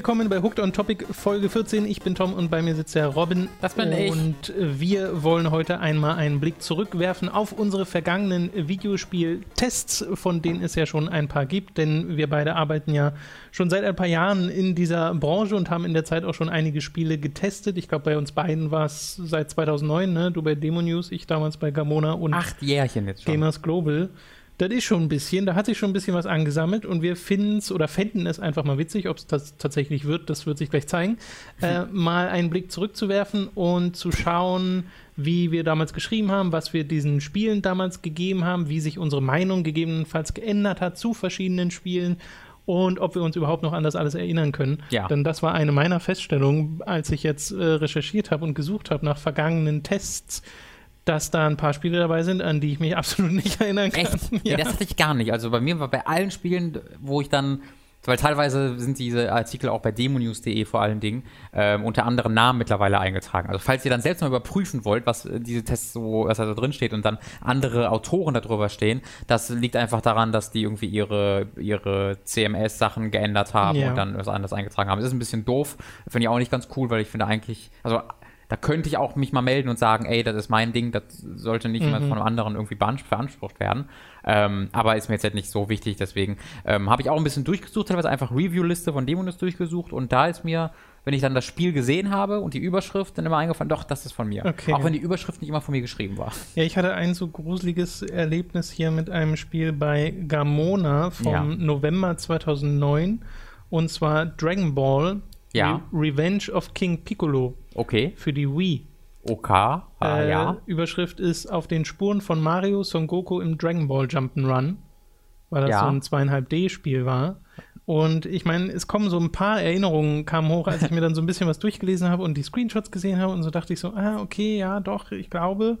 Willkommen bei Hooked on Topic Folge 14. Ich bin Tom und bei mir sitzt der Robin. Das bin ich. Und wir wollen heute einmal einen Blick zurückwerfen auf unsere vergangenen Videospieltests, von denen es ja schon ein paar gibt, denn wir beide arbeiten ja schon seit ein paar Jahren in dieser Branche und haben in der Zeit auch schon einige Spiele getestet. Ich glaube, bei uns beiden war es seit 2009, ne? Du bei Demo News, ich damals bei Gamona und Acht Jährchen jetzt schon. Gamers Global. Das ist schon ein bisschen, da hat sich schon ein bisschen was angesammelt und wir finden es oder fänden es einfach mal witzig, ob es das tatsächlich wird, das wird sich gleich zeigen, äh, mal einen Blick zurückzuwerfen und zu schauen, wie wir damals geschrieben haben, was wir diesen Spielen damals gegeben haben, wie sich unsere Meinung gegebenenfalls geändert hat zu verschiedenen Spielen und ob wir uns überhaupt noch an das alles erinnern können. Ja. Denn das war eine meiner Feststellungen, als ich jetzt äh, recherchiert habe und gesucht habe nach vergangenen Tests, dass da ein paar Spiele dabei sind, an die ich mich absolut nicht erinnern kann. Echt? Ja. das hatte ich gar nicht. Also bei mir war bei allen Spielen, wo ich dann, weil teilweise sind diese Artikel auch bei demonews.de vor allen Dingen ähm, unter anderen Namen mittlerweile eingetragen. Also falls ihr dann selbst mal überprüfen wollt, was äh, diese Tests so, was da drin steht und dann andere Autoren darüber stehen, das liegt einfach daran, dass die irgendwie ihre, ihre CMS-Sachen geändert haben Ja. und dann was anderes eingetragen haben. Das ist ein bisschen doof, finde ich auch nicht ganz cool, weil ich finde eigentlich, also da könnte ich auch mich mal melden und sagen, ey, das ist mein Ding, das sollte nicht immer von einem anderen irgendwie beansprucht, werden. Ähm, aber ist mir jetzt halt nicht so wichtig, deswegen ähm, habe ich auch ein bisschen durchgesucht, teilweise einfach Review-Liste von Demonis durchgesucht und da ist mir, wenn ich dann das Spiel gesehen habe und die Überschrift, dann immer eingefallen, doch, das ist von mir. Okay. Auch wenn die Überschrift nicht immer von mir geschrieben war. Ja, ich hatte ein so gruseliges Erlebnis hier mit einem Spiel bei Gamona vom Ja. November 2009 und zwar Dragon Ball Ja. Re Revenge of King Piccolo Okay, für die Wii. OK, ah, Äh, ja. Überschrift ist auf den Spuren von Mario Son Goku im Dragon Ball Jump'n'Run, weil das Ja. so ein 2,5D-Spiel war. Und ich meine, es kommen so ein paar Erinnerungen kamen hoch, als ich mir dann so ein bisschen was durchgelesen habe und die Screenshots gesehen habe und so dachte ich so, ah, okay, ja, doch, ich glaube.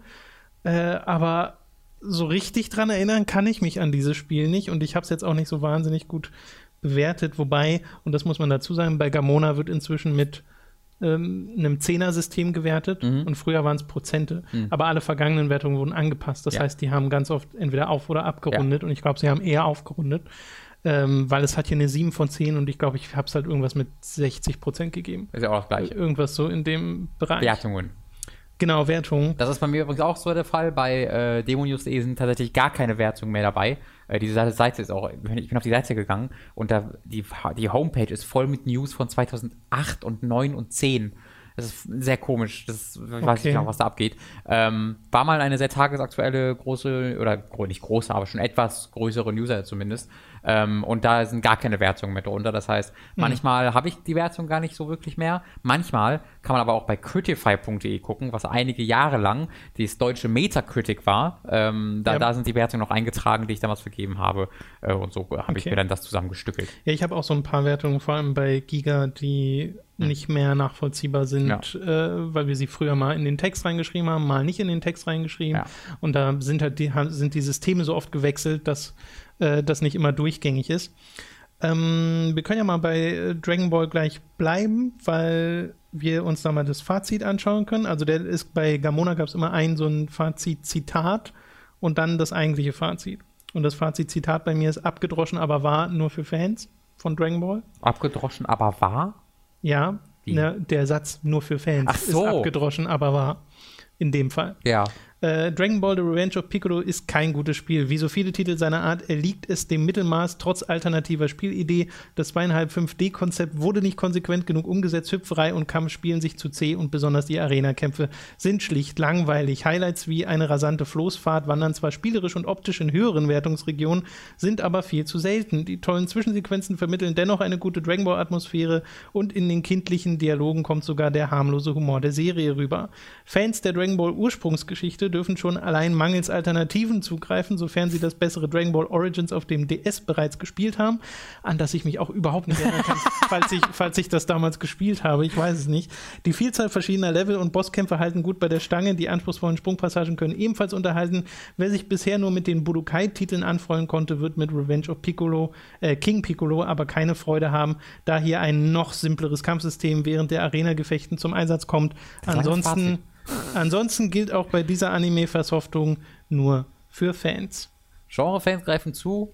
Äh, aber so richtig dran erinnern kann ich mich an dieses Spiel nicht und ich habe es jetzt auch nicht so wahnsinnig gut bewertet, wobei, und das muss man dazu sagen, bei Gamona wird inzwischen mit ähm, einem Zehner-System gewertet Mhm. und früher waren es Prozente, aber alle vergangenen Wertungen wurden angepasst. Das Ja. heißt, die haben ganz oft entweder auf- oder abgerundet und ich glaube, sie haben eher aufgerundet, ähm, weil es hat hier eine 7 von 10 und ich glaube, ich habe es halt irgendwas mit 60 Prozent gegeben. Ist ja auch das gleiche. Irgendwas so in dem Bereich. Wertungen. Genau, Wertung. Das ist bei mir übrigens auch so der Fall. Bei äh, demonews.de sind tatsächlich gar keine Wertungen mehr dabei. Äh, diese Seite- ist auch, ich bin auf die Seite gegangen und da die, die Homepage ist voll mit News von 2008 und 9 und 10. Das ist sehr komisch. Das ich weiß Okay. nicht genau, was da abgeht. Ähm, war mal eine sehr tagesaktuelle große, oder nicht große, aber schon etwas größere Newsseite zumindest. Ähm, und da sind gar keine Wertungen mehr drunter. Das heißt, manchmal habe ich die Wertung gar nicht so wirklich mehr. Manchmal kann man aber auch bei critify.de gucken, was einige Jahre lang das deutsche Metacritic war. Ähm, da, Ja. da sind die Wertungen noch eingetragen, die ich damals vergeben habe. Äh, und so habe ich Okay. mir dann das zusammengestückelt. Ja, ich habe auch so ein paar Wertungen, vor allem bei Giga, die nicht mehr nachvollziehbar sind, äh, weil wir sie früher mal in den Text reingeschrieben haben, mal nicht in den Text reingeschrieben. Ja. Und da sind halt die, sind die Systeme so oft gewechselt, dass äh, das nicht immer durchgängig ist. Ähm, wir können ja mal bei äh, Dragon Ball gleich bleiben, weil wir uns da mal das Fazit anschauen können. Also der ist bei Gamona gab es immer ein so ein Fazit-Zitat und dann das eigentliche Fazit. Und das Fazit-Zitat bei mir ist abgedroschen, aber war nur für Fans von Dragon Ball. Abgedroschen, aber wahr? Ja, ne, der Satz nur für Fans so. ist abgedroschen, aber wahr. In dem Fall. Ja. Äh, Dragon Ball The Revenge of Piccolo ist kein gutes Spiel. Wie so viele Titel seiner Art erliegt es dem Mittelmaß trotz alternativer Spielidee. Das 2,5-5D-Konzept wurde nicht konsequent genug umgesetzt. Hüpferei und Kampf spielen sich zu zäh und besonders die Arena-Kämpfe sind schlicht langweilig. Highlights wie eine rasante Floßfahrt wandern zwar spielerisch und optisch in höheren Wertungsregionen, sind aber viel zu selten. Die tollen Zwischensequenzen vermitteln dennoch eine gute Dragon Ball-Atmosphäre und in den kindlichen Dialogen kommt sogar der harmlose Humor der Serie rüber. Fans der Dragon Ball Ursprungsgeschichte dürfen schon allein mangels Alternativen zugreifen, sofern sie das bessere Dragon Ball Origins auf dem DS bereits gespielt haben, an das ich mich auch überhaupt nicht erinnern kann, falls ich, falls ich das damals gespielt habe, ich weiß es nicht. Die Vielzahl verschiedener Level und Bosskämpfe halten gut bei der Stange, die anspruchsvollen Sprungpassagen können ebenfalls unterhalten. Wer sich bisher nur mit den Budokai-Titeln anfreunden konnte, wird mit Revenge of Piccolo, äh, King Piccolo aber keine Freude haben, da hier ein noch simpleres Kampfsystem während der Arena-Gefechten zum Einsatz kommt. Ansonsten, ansonsten gilt auch bei dieser Anime-Versoftung nur für Fans. Genre-Fans greifen zu.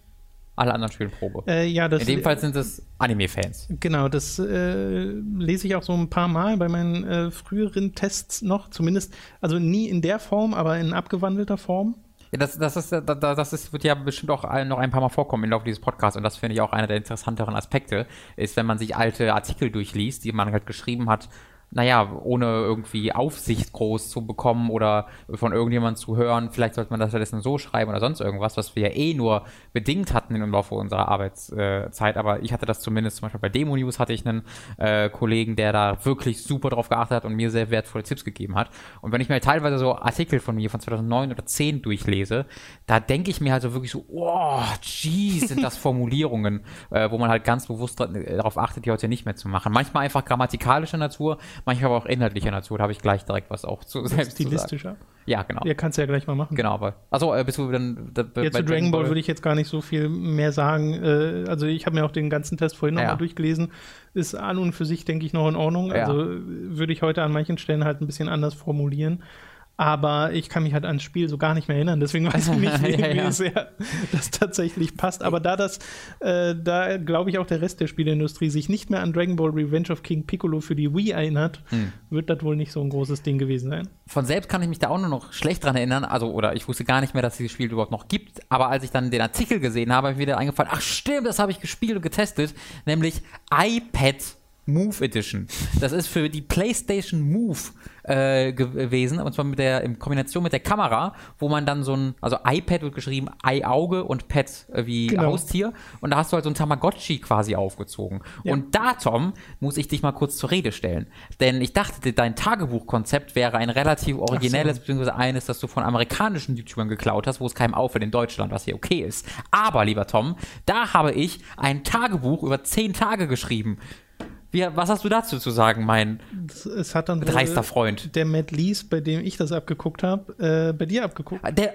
Alle anderen spielen Probe. Äh, ja, das, In dem Fall sind es Anime-Fans. Genau, das äh, lese ich auch so ein paar Mal bei meinen äh, früheren Tests noch, zumindest, also nie in der Form, aber in abgewandelter Form. Ja, das, das, ist, das ist, wird ja bestimmt auch noch ein paar Mal vorkommen im Laufe dieses Podcasts und das finde ich auch einer der interessanteren Aspekte, ist, wenn man sich alte Artikel durchliest, die man halt geschrieben hat, naja, ohne irgendwie Aufsicht groß zu bekommen oder von irgendjemandem zu hören, vielleicht sollte man das stattdessen so schreiben oder sonst irgendwas, was wir ja eh nur bedingt hatten im Laufe unserer Arbeitszeit. Aber ich hatte das zumindest, zum Beispiel bei Demo News hatte ich einen äh, Kollegen, der da wirklich super drauf geachtet hat und mir sehr wertvolle Tipps gegeben hat. Und wenn ich mir teilweise so Artikel von mir von 2009 oder 10 durchlese, da denke ich mir halt so wirklich so, oh, jeez, sind das Formulierungen, äh, wo man halt ganz bewusst darauf achtet, die heute nicht mehr zu machen. Manchmal einfach grammatikalischer Natur, manchmal aber auch inhaltlicher Natur. Da habe ich gleich direkt was auch zu selbst Stilistischer? Zu sagen. Ja, genau. Ja, kannst du ja gleich mal machen. Genau, aber. Achso, äh, bist du dann. Da, ja, zu Dragon Ball, Ball würde ich jetzt gar nicht so viel mehr sagen. Äh, also, ich habe mir auch den ganzen Test vorhin nochmal ja. durchgelesen. Ist an und für sich, denke ich, noch in Ordnung. Ja. Also, würde ich heute an manchen Stellen halt ein bisschen anders formulieren aber ich kann mich halt ans Spiel so gar nicht mehr erinnern. Deswegen weiß ich nicht, wie, ja, ja. sehr das tatsächlich passt. Aber da das, äh, da glaube ich auch der Rest der Spieleindustrie sich nicht mehr an Dragon Ball Revenge of King Piccolo für die Wii erinnert, hm. wird das wohl nicht so ein großes Ding gewesen sein. Von selbst kann ich mich da auch nur noch schlecht dran erinnern. Also, oder ich wusste gar nicht mehr, dass dieses Spiel überhaupt noch gibt. Aber als ich dann den Artikel gesehen habe, habe ich wieder eingefallen, ach stimmt, das habe ich gespielt und getestet. Nämlich iPad Move Edition. Das ist für die PlayStation Move äh, gewesen, und zwar mit der, in Kombination mit der Kamera, wo man dann so ein, also iPad wird geschrieben, Ei-Auge und Pet äh, wie genau. Haustier. Und da hast du halt so ein Tamagotchi quasi aufgezogen. Ja. Und da, Tom, muss ich dich mal kurz zur Rede stellen. Denn ich dachte, dein Tagebuchkonzept wäre ein relativ originelles, so. beziehungsweise eines, das du von amerikanischen YouTubern geklaut hast, wo es keinem auffällt in Deutschland, was hier okay ist. Aber, lieber Tom, da habe ich ein Tagebuch über zehn Tage geschrieben. Wie, was hast du dazu zu sagen, mein es hat dann dreister Freund? Der Matt Lees, bei dem ich das abgeguckt habe, äh, bei dir abgeguckt. Ah, der,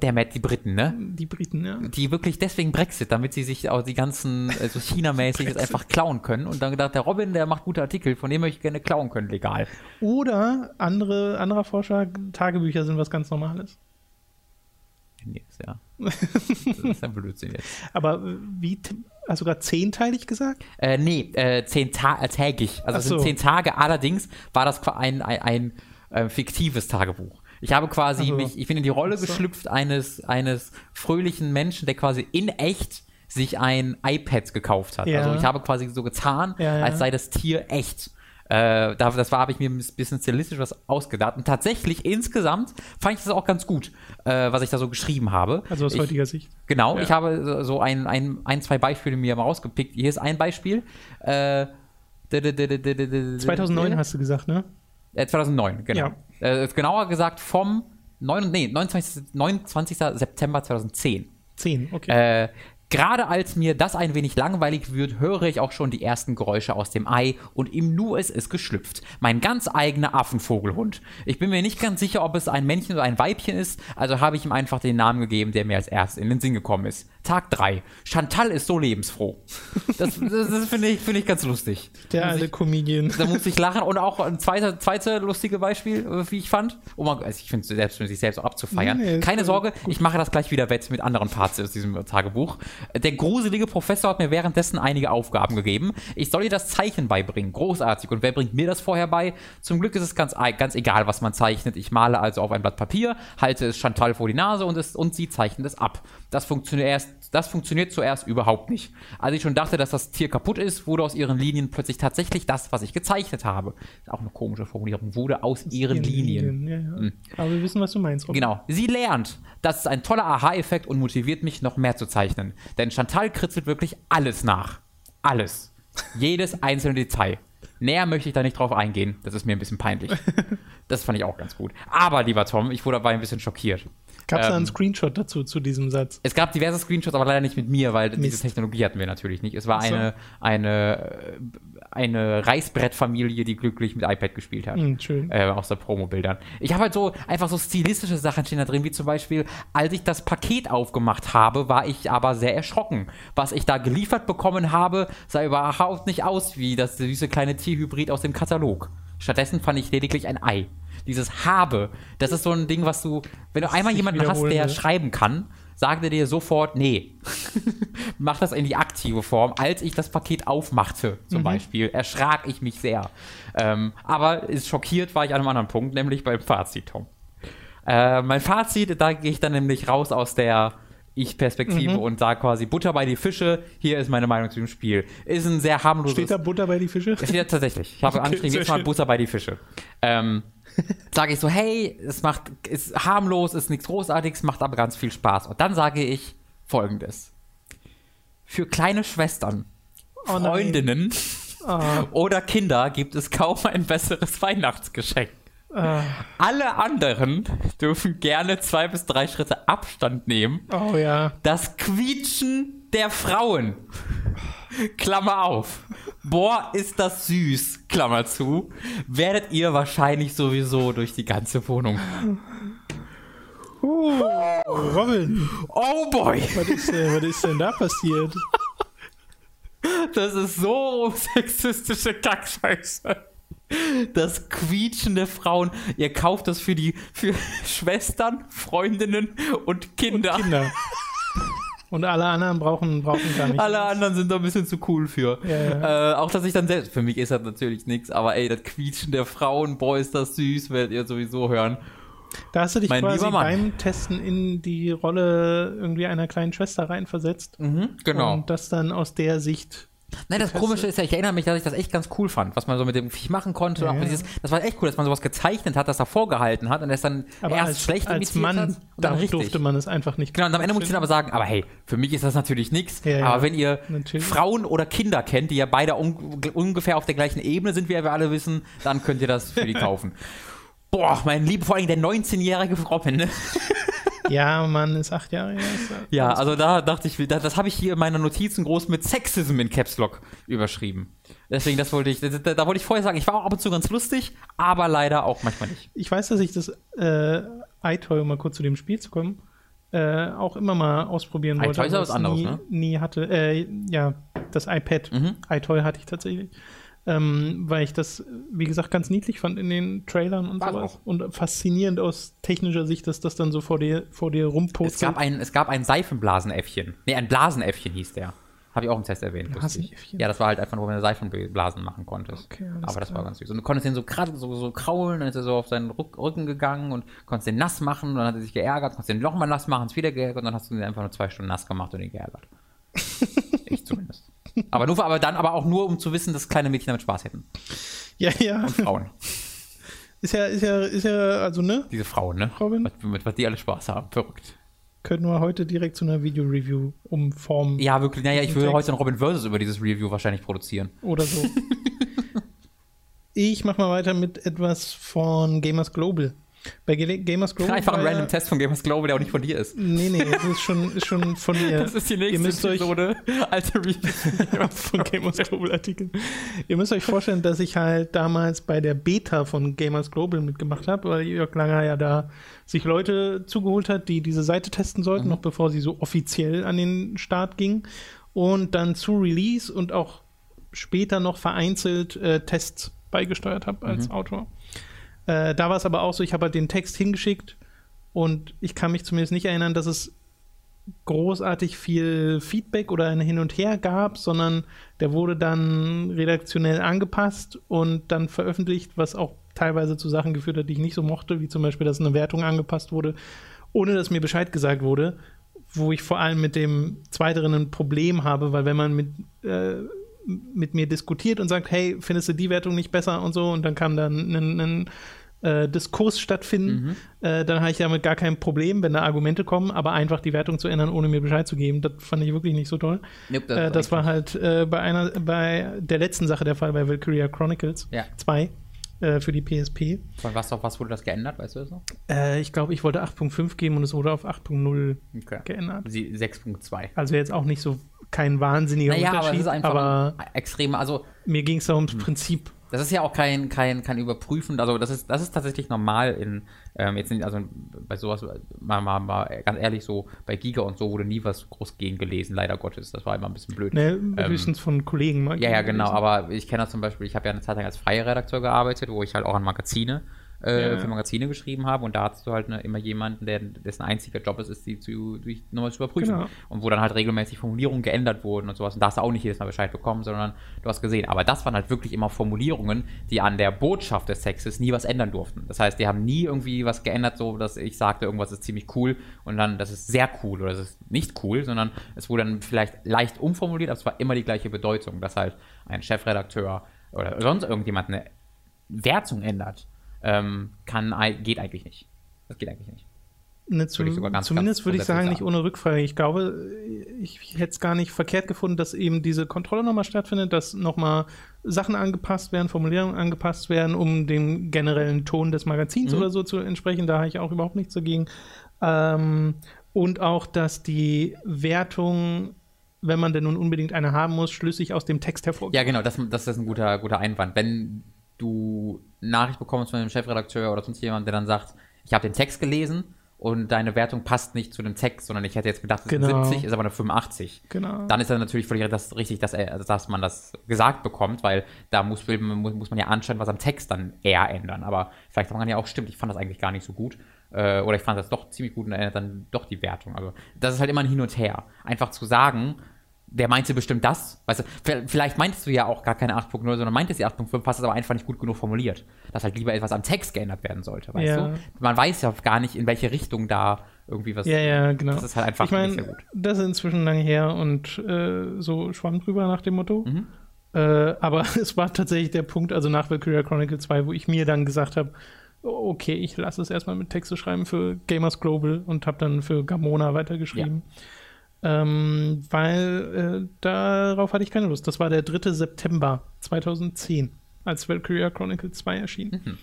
der Matt, die Briten, ne? Die Briten, ja. Die wirklich deswegen Brexit, damit sie sich auch die ganzen, also China-mäßig einfach klauen können. Und dann gedacht, der Robin, der macht gute Artikel, von dem möchte ich gerne klauen können, legal. Oder andere, anderer Vorschlag, Tagebücher sind was ganz Normales. Nee, ist ja. Das ist ein Blödsinn jetzt. Aber wie Hast du gerade zehnteilig gesagt? Äh, nee, äh, zehn Ta äh, tägig. Also es so. sind zehn Tage. Allerdings war das ein, ein, ein äh, fiktives Tagebuch. Ich habe quasi also, mich, ich bin in die Rolle so. geschlüpft eines, eines fröhlichen Menschen, der quasi in echt sich ein iPad gekauft hat. Ja. Also ich habe quasi so getan, ja, ja. als sei das Tier echt. Äh, das war, habe ich mir ein bisschen stilistisch was ausgedacht. Und tatsächlich insgesamt fand ich das auch ganz gut, äh, was ich da so geschrieben habe. Also aus ich, heutiger Sicht. Genau, ja. ich habe so ein, ein, ein, zwei Beispiele mir mal rausgepickt. Hier ist ein Beispiel. Äh, 2009 hast du gesagt, ne? 2009, genau. Ja. Äh, genauer gesagt vom 9, nee, 29, 29. September 2010. 10, okay. Äh, Gerade als mir das ein wenig langweilig wird, höre ich auch schon die ersten Geräusche aus dem Ei und im Nu ist es geschlüpft. Mein ganz eigener Affenvogelhund. Ich bin mir nicht ganz sicher, ob es ein Männchen oder ein Weibchen ist, also habe ich ihm einfach den Namen gegeben, der mir als erstes in den Sinn gekommen ist. Tag 3. Chantal ist so lebensfroh. Das, das, das finde ich, find ich ganz lustig. Der alte Comedian. Da muss ich lachen. Und auch ein zweites zweite lustige Beispiel, äh, wie ich fand. Oh man, also ich finde es selbst sich selbst auch abzufeiern. Nee, Keine Sorge, gut. ich mache das gleich wieder wett mit anderen Parts aus diesem Tagebuch. Der gruselige Professor hat mir währenddessen einige Aufgaben gegeben. Ich soll ihr das Zeichnen beibringen. Großartig. Und wer bringt mir das vorher bei? Zum Glück ist es ganz, ganz egal, was man zeichnet. Ich male also auf ein Blatt Papier, halte es Chantal vor die Nase und, es, und sie zeichnet es ab. Das funktioniert erst das funktioniert zuerst überhaupt nicht. Als ich schon dachte, dass das Tier kaputt ist, wurde aus ihren Linien plötzlich tatsächlich das, was ich gezeichnet habe. Auch eine komische Formulierung. Wurde aus ihren, ihren, Linien. Linien ja, ja. Hm. Aber wir wissen, was du meinst. Robin. Genau. Sie lernt. Das ist ein toller Aha-Effekt und motiviert mich, noch mehr zu zeichnen. Denn Chantal kritzelt wirklich alles nach. Alles. Jedes einzelne Detail. Näher möchte ich da nicht drauf eingehen. Das ist mir ein bisschen peinlich. Das fand ich auch ganz gut. Aber, lieber Tom, ich wurde dabei ein bisschen schockiert. Gab es ähm, da einen Screenshot dazu, zu diesem Satz? Es gab diverse Screenshots, aber leider nicht mit mir, weil Mist. diese Technologie hatten wir natürlich nicht. Es war so. eine, eine, eine Reißbrettfamilie, die glücklich mit iPad gespielt hat. Mm, schön. Äh, aus der Promo-Bildern. Ich habe halt so einfach so stilistische Sachen stehen da drin, wie zum Beispiel, als ich das Paket aufgemacht habe, war ich aber sehr erschrocken. Was ich da geliefert bekommen habe, sah überhaupt nicht aus wie das süße kleine Tierhybrid aus dem Katalog. Stattdessen fand ich lediglich ein Ei dieses habe, das ist so ein Ding, was du, wenn du einmal jemanden hast, der ne? schreiben kann, sagte dir sofort, nee, mach das in die aktive Form. Als ich das Paket aufmachte, zum Mhm. Beispiel, erschrak ich mich sehr. Ähm, aber ist schockiert war ich an einem anderen Punkt, nämlich beim Fazit, Tom. Äh, mein Fazit, da gehe ich dann nämlich raus aus der Ich-Perspektive Mhm. und sage quasi Butter bei die Fische. Hier ist meine Meinung zu dem Spiel. Ist ein sehr harmloses. Steht da Butter bei die Fische? Das steht da tatsächlich. Ich habe Okay, angeschrieben, jetzt mal. Butter bei die Fische. Ähm, sage ich so, hey, es macht, ist harmlos, ist nichts Großartiges, macht aber ganz viel Spaß. Und dann sage ich folgendes. Für kleine Schwestern, Oh. Freundinnen Ah, oder Kinder gibt es kaum ein besseres Weihnachtsgeschenk. ah, Alle anderen dürfen gerne zwei bis drei Schritte Abstand nehmen. oh ja. Das Quietschen der Frauen. Klammer auf. Boah, ist das süß. Klammer zu. Werdet ihr wahrscheinlich sowieso durch die ganze Wohnung. Uh, Robin, Oh boy, was ist, denn, was ist denn da passiert? das ist so sexistische Kackscheiße. Das Quietschen der Frauen. Ihr kauft das für die für Schwestern, Freundinnen und Kinder. Kinder. Und alle anderen brauchen, brauchen gar nicht. Alle anderen sind da ein bisschen zu cool für. Ja, Äh, auch dass ich dann selbst, für mich ist das natürlich nichts, aber ey, das Quietschen der Frauen, boah, ist das süß, werdet ihr sowieso hören. Da hast du dich Mein quasi beim Testen in die Rolle irgendwie einer kleinen Schwester reinversetzt. Genau. Und das dann aus der Sicht. Nein, das Komische ist ja, ich erinnere mich, dass ich das echt ganz cool fand, was man so mit dem Viech machen konnte. Ja, dieses, das war echt cool, dass man sowas gezeichnet hat, das da vorgehalten hat und es dann Aber erst als, schlecht als Mann hat und dann richtig. durfte man es einfach nicht. Genau, und am Ende muss ich dann aber sagen, aber hey, für mich ist das natürlich nichts. Ja, ja. aber wenn ihr Natürlich. Frauen oder Kinder kennt, die ja beide un ungefähr auf der gleichen Ebene sind, wie wir alle wissen, dann könnt ihr das für die kaufen. Boah, mein Liebe, vor allem der 19-jährige Robin, ne? Ja, Mann ist acht Jahre her. ja- also da dachte ich, das, das habe ich hier in meiner Notizen groß mit Sexism in Caps Lock überschrieben. Deswegen, das wollte ich, da, da, wollte ich vorher sagen, ich war auch ab und zu ganz lustig, aber leider auch manchmal nicht. Ich weiß, dass ich das äh, iToy, um mal kurz zu dem Spiel zu kommen, äh, auch immer mal ausprobieren wollte. iToy ist ja aber was es anderes, nie, ne? nie hatte. Äh, ja, das iPad. Mhm. iToy hatte ich tatsächlich. Ähm, weil ich das, wie gesagt, ganz niedlich fand in den Trailern und War's sowas. auch. Und faszinierend aus technischer Sicht, dass das dann so vor dir, vor dir Es rumputzelt. gab ein, es gab ein Seifenblasenäffchen. Nee, ein Blasenäffchen hieß der. Habe ich auch im Test erwähnt. Blasenäffchen? Ja, das war halt einfach nur, wenn du Seifenblasen machen konntest. Okay, Aber das klar. war ganz süß. Und du konntest den so gerade so, so kraulen, dann ist er so auf seinen Rück Rücken gegangen und konntest den nass machen und dann hat er sich geärgert, konntest den nochmal nass machen, ist wieder geärgert und dann hast du ihn einfach nur zwei Stunden nass gemacht und ihn geärgert. ich zumindest. Aber, nur, aber dann aber auch nur, um zu wissen, dass kleine Mädchen damit Spaß hätten. ja, ja. Frauen. Ist ja, ist ja, ist ja, also, ne? Diese Frauen, ne? Robin? Was, mit was die alle Spaß haben. Verrückt. Könnten wir heute direkt zu einer Video-Review umformen Ja, wirklich. Naja, ich würde heute ein Robin Versus über dieses Review wahrscheinlich produzieren. oder so. ich mache mal weiter mit etwas von Gamers Global. Bei Gamers Global. Einfach ein random Test von Gamers Global, der auch nicht von dir ist. Nee, nee, das ist schon, ist schon von mir. Das ist die nächste Ihr müsst euch Episode. Alte Review. von Gamers Global Artikeln. Ihr müsst euch vorstellen, dass ich halt damals bei der Beta von Gamers Global mitgemacht habe, weil Jörg Langer ja da sich Leute zugeholt hat, die diese Seite testen Mhm. sollten, noch bevor sie so offiziell an den Start ging. Und dann zu Release und auch später noch vereinzelt äh, Tests beigesteuert habe als Mhm. Autor. Äh, da war es aber auch so, ich habe halt den Text hingeschickt und ich kann mich zumindest nicht erinnern, dass es großartig viel Feedback oder ein Hin und Her gab, sondern der wurde dann redaktionell angepasst und dann veröffentlicht, was auch teilweise zu Sachen geführt hat, die ich nicht so mochte, wie zum Beispiel, dass eine Wertung angepasst wurde, ohne dass mir Bescheid gesagt wurde, wo ich vor allem mit dem Zweiteren ein Problem habe, weil wenn man mit, äh, mit mir diskutiert und sagt, hey, findest du die Wertung nicht besser und so, und dann kann dann ein, ein äh, Diskurs stattfinden, äh, dann habe ich damit gar kein Problem, wenn da Argumente kommen, aber einfach die Wertung zu ändern, ohne mir Bescheid zu geben, das fand ich wirklich nicht so toll. Nope, Das, äh, das war halt äh, bei einer, bei der letzten Sache der Fall bei Valkyria Chronicles Ja. 2 äh, für die PSP. Von was auf was wurde das geändert, weißt du das noch? Äh, ich glaube, ich wollte 8.5 geben und es wurde auf 8.0 Okay. geändert. Sie- 6.2. Also jetzt auch nicht so kein wahnsinniger Naja, aber das Unterschied, ist einfach aber ein extremer, also mir ging es da Hm. ums Prinzip. das ist ja auch kein, kein, kein Überprüfen, also das ist, das ist tatsächlich normal in, ähm, jetzt nicht, also bei sowas, mal, mal, mal ganz ehrlich, so bei Giga und so wurde nie was groß gegen gelesen, leider Gottes, das war immer ein bisschen blöd. Ne, höchstens von Kollegen mal. Ähm, Ja, ja, genau, gelesen. aber ich kenne das zum Beispiel, ich habe ja eine Zeit lang als freier Redakteur gearbeitet, wo ich halt auch an Magazine äh, Ja. für Magazine geschrieben habe und da hast du halt ne, immer jemanden, der, dessen einziger Job ist, ist die zu, durch, nochmal zu überprüfen. Genau. Und wo dann halt regelmäßig Formulierungen geändert wurden und sowas. Und da hast du auch nicht jedes Mal Bescheid bekommen, sondern du hast gesehen. Aber das waren halt wirklich immer Formulierungen, die an der Botschaft des Textes nie was ändern durften. Das heißt, die haben nie irgendwie was geändert, so dass ich sagte, irgendwas ist ziemlich cool und dann, das ist sehr cool oder das ist nicht cool, sondern es wurde dann vielleicht leicht umformuliert, aber es war immer die gleiche Bedeutung, dass halt ein Chefredakteur oder sonst irgendjemand eine Wertung ändert, ähm, kann, geht eigentlich nicht. Das geht eigentlich nicht. Ne, Würde ich sogar ganz, zumindest ganz würde ich sagen, nicht ohne Rückfrage. Ich glaube, ich hätte es gar nicht verkehrt gefunden, dass eben diese Kontrolle nochmal stattfindet, dass nochmal Sachen angepasst werden, Formulierungen angepasst werden, um dem generellen Ton des Magazins Mhm. oder so zu entsprechen. Da habe ich auch überhaupt nichts dagegen. Ähm, und auch, dass die Wertung, wenn man denn nun unbedingt eine haben muss, schlüssig aus dem Text hervorgeht. Ja, genau, das, das ist ein guter, guter Einwand. Wenn du Nachricht bekommst von einem Chefredakteur oder sonst jemand, der dann sagt, ich habe den Text gelesen und deine Wertung passt nicht zu dem Text, sondern ich hätte jetzt gedacht, es Genau. ist 70, ist aber eine 85. Genau. Dann ist dann natürlich völlig das, richtig, dass, dass man das gesagt bekommt, weil da muss, muss man ja anscheinend was am Text dann eher ändern. Aber vielleicht sagt man ja auch, stimmt, ich fand das eigentlich gar nicht so gut. Äh, oder ich fand das doch ziemlich gut und ändert dann doch die Wertung. Also das ist halt immer ein Hin und Her. Einfach zu sagen, der meinte bestimmt das. Weißt du, vielleicht meintest du ja auch gar keine 8.0, sondern meintest die 8.5, hast es aber einfach nicht gut genug formuliert. Dass halt lieber etwas am Text geändert werden sollte, weißt Ja. du? Man weiß ja gar nicht, in welche Richtung da irgendwie was. Ja, ja, genau. Das ist halt einfach ich meine, nicht sehr gut. das ist inzwischen lange her und äh, so schwamm drüber nach dem Motto. Mhm. Äh, aber es war tatsächlich der Punkt, also nach Valkyria Chronicle 2, wo ich mir dann gesagt habe, okay, ich lasse es erstmal mit Texte schreiben für Gamers Global und habe dann für Gamona weitergeschrieben. Ähm, weil äh, darauf hatte ich keine Lust. Das war der 3. September 2010, als Valkyria Chronicle 2 erschien. Mhm.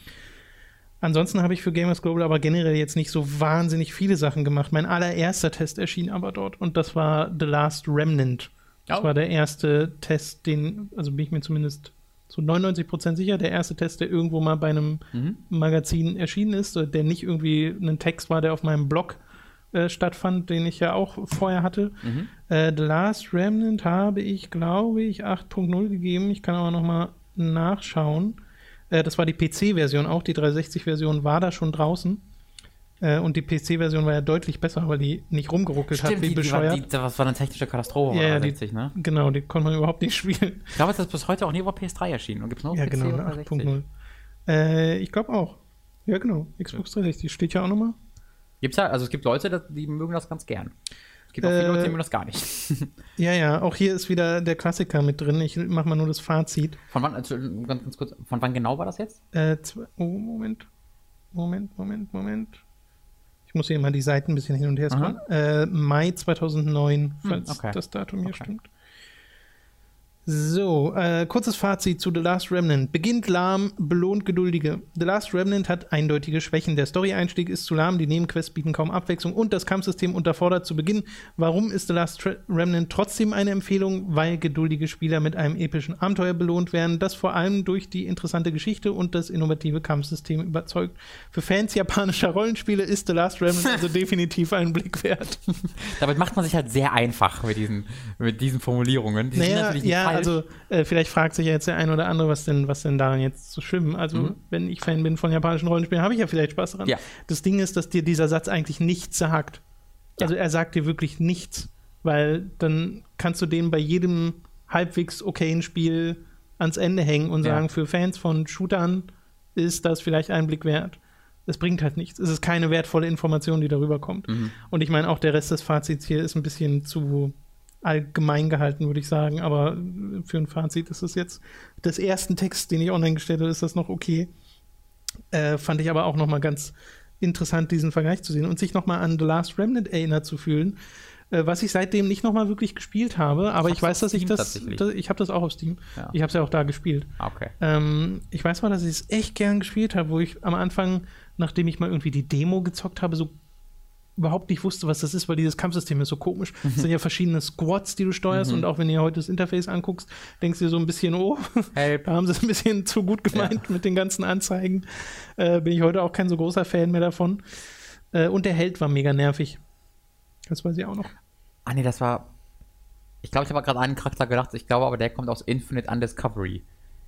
Ansonsten habe ich für Gamers Global aber generell jetzt nicht so wahnsinnig viele Sachen gemacht. Mein allererster Test erschien aber dort und das war The Last Remnant. Das Oh. war der erste Test, den, also bin ich mir zumindest zu 99% sicher, der erste Test, der irgendwo mal bei einem Mhm. Magazin erschienen ist, der nicht irgendwie ein Text war, der auf meinem Blog äh, stattfand, den ich ja auch vorher hatte. Mhm. Äh, The Last Remnant habe ich, glaube ich, 8.0 gegeben. Ich kann aber noch mal nachschauen. Äh, das war die PC-Version auch. Die 360-Version war da schon draußen. Äh, und die PC-Version war ja deutlich besser, weil die nicht rumgeruckelt hat, Stimmt, wie die, die, bescheuert. die, das war eine technische Katastrophe, Ja, ja, die- 60, ne? genau, die konnte man überhaupt nicht spielen. Ich glaube, es ist bis heute auch nie über PS3 erschienen. Und gibt es nur auf Ja, PC genau, oder eine 360? 8.0. Äh, ich glaube auch. Ja, genau. Xbox 360 steht ja auch nochmal. Gibt's ja, also es gibt Leute, die mögen das ganz gern. Es gibt auch viele Äh, Leute, die mögen das gar nicht. Ja, ja, auch hier ist wieder der Klassiker mit drin. Ich mache mal nur das Fazit. Von wann, also, ganz, ganz kurz, von wann genau war das jetzt? Äh, oh, Moment. Moment, Moment, Moment. Ich muss hier mal die Seiten ein bisschen hin und her scrollen. Äh, Mai 2009, falls Hm, okay. das Datum hier Okay. stimmt. So, äh, kurzes Fazit zu The Last Remnant. Beginnt lahm, belohnt Geduldige. The Last Remnant hat eindeutige Schwächen. Der Story-Einstieg ist zu lahm, die Nebenquests bieten kaum Abwechslung und das Kampfsystem unterfordert zu Beginn. Warum ist The Last Remnant trotzdem eine Empfehlung? Weil geduldige Spieler mit einem epischen Abenteuer belohnt werden, das vor allem durch die interessante Geschichte und das innovative Kampfsystem überzeugt. Für Fans japanischer Rollenspiele ist The Last Remnant also definitiv einen Blick wert. Damit macht man sich halt sehr einfach mit diesen, mit diesen Formulierungen. Die sind Naja, natürlich nicht ja. Also äh, vielleicht fragt sich ja jetzt der ein oder andere, was denn, was denn daran jetzt so schlimm. Also, Mhm. wenn ich Fan bin von japanischen Rollenspielen, habe ich ja vielleicht Spaß daran. Ja. Das Ding ist, dass dir dieser Satz eigentlich nichts sagt. Ja. Also er sagt dir wirklich nichts, weil dann kannst du den bei jedem halbwegs okayen Spiel ans Ende hängen und Ja. sagen, für Fans von Shootern ist das vielleicht einen Blick wert. Es bringt halt nichts. Es ist keine wertvolle Information, die darüber kommt. Mhm. Und ich meine, auch der Rest des Fazits hier ist ein bisschen zu allgemein gehalten, würde ich sagen. Aber für ein Fazit ist es jetzt des ersten Text, den ich online gestellt habe, ist das noch okay. Äh, fand ich aber auch noch mal ganz interessant, diesen Vergleich zu sehen und sich noch mal an The Last Remnant erinnert zu fühlen, äh, was ich seitdem nicht noch mal wirklich gespielt habe. Aber Ich ich, weiß, dass ich das, das ich habe das auch auf Steam. Ja. Ich habe es ja auch da gespielt. Ah, okay. Ähm, ich weiß mal, dass ich es echt gern gespielt habe, wo ich am Anfang, nachdem ich mal irgendwie die Demo gezockt habe, so überhaupt nicht wusste, was das ist, weil dieses Kampfsystem ist so komisch. Es sind ja verschiedene Squads, die du steuerst Mhm. und auch wenn dir heute das Interface anguckst, denkst du dir so ein bisschen, oh, Help. da haben sie es ein bisschen zu gut gemeint mit den ganzen Anzeigen. Äh, bin ich heute auch kein so großer Fan mehr davon. Äh, und der Held war mega nervig. Das weiß ich auch noch. Ah, nee, das war. Ich glaube, ich habe gerade einen Charakter gedacht. Ich glaube aber, der kommt aus Infinite Undiscovery.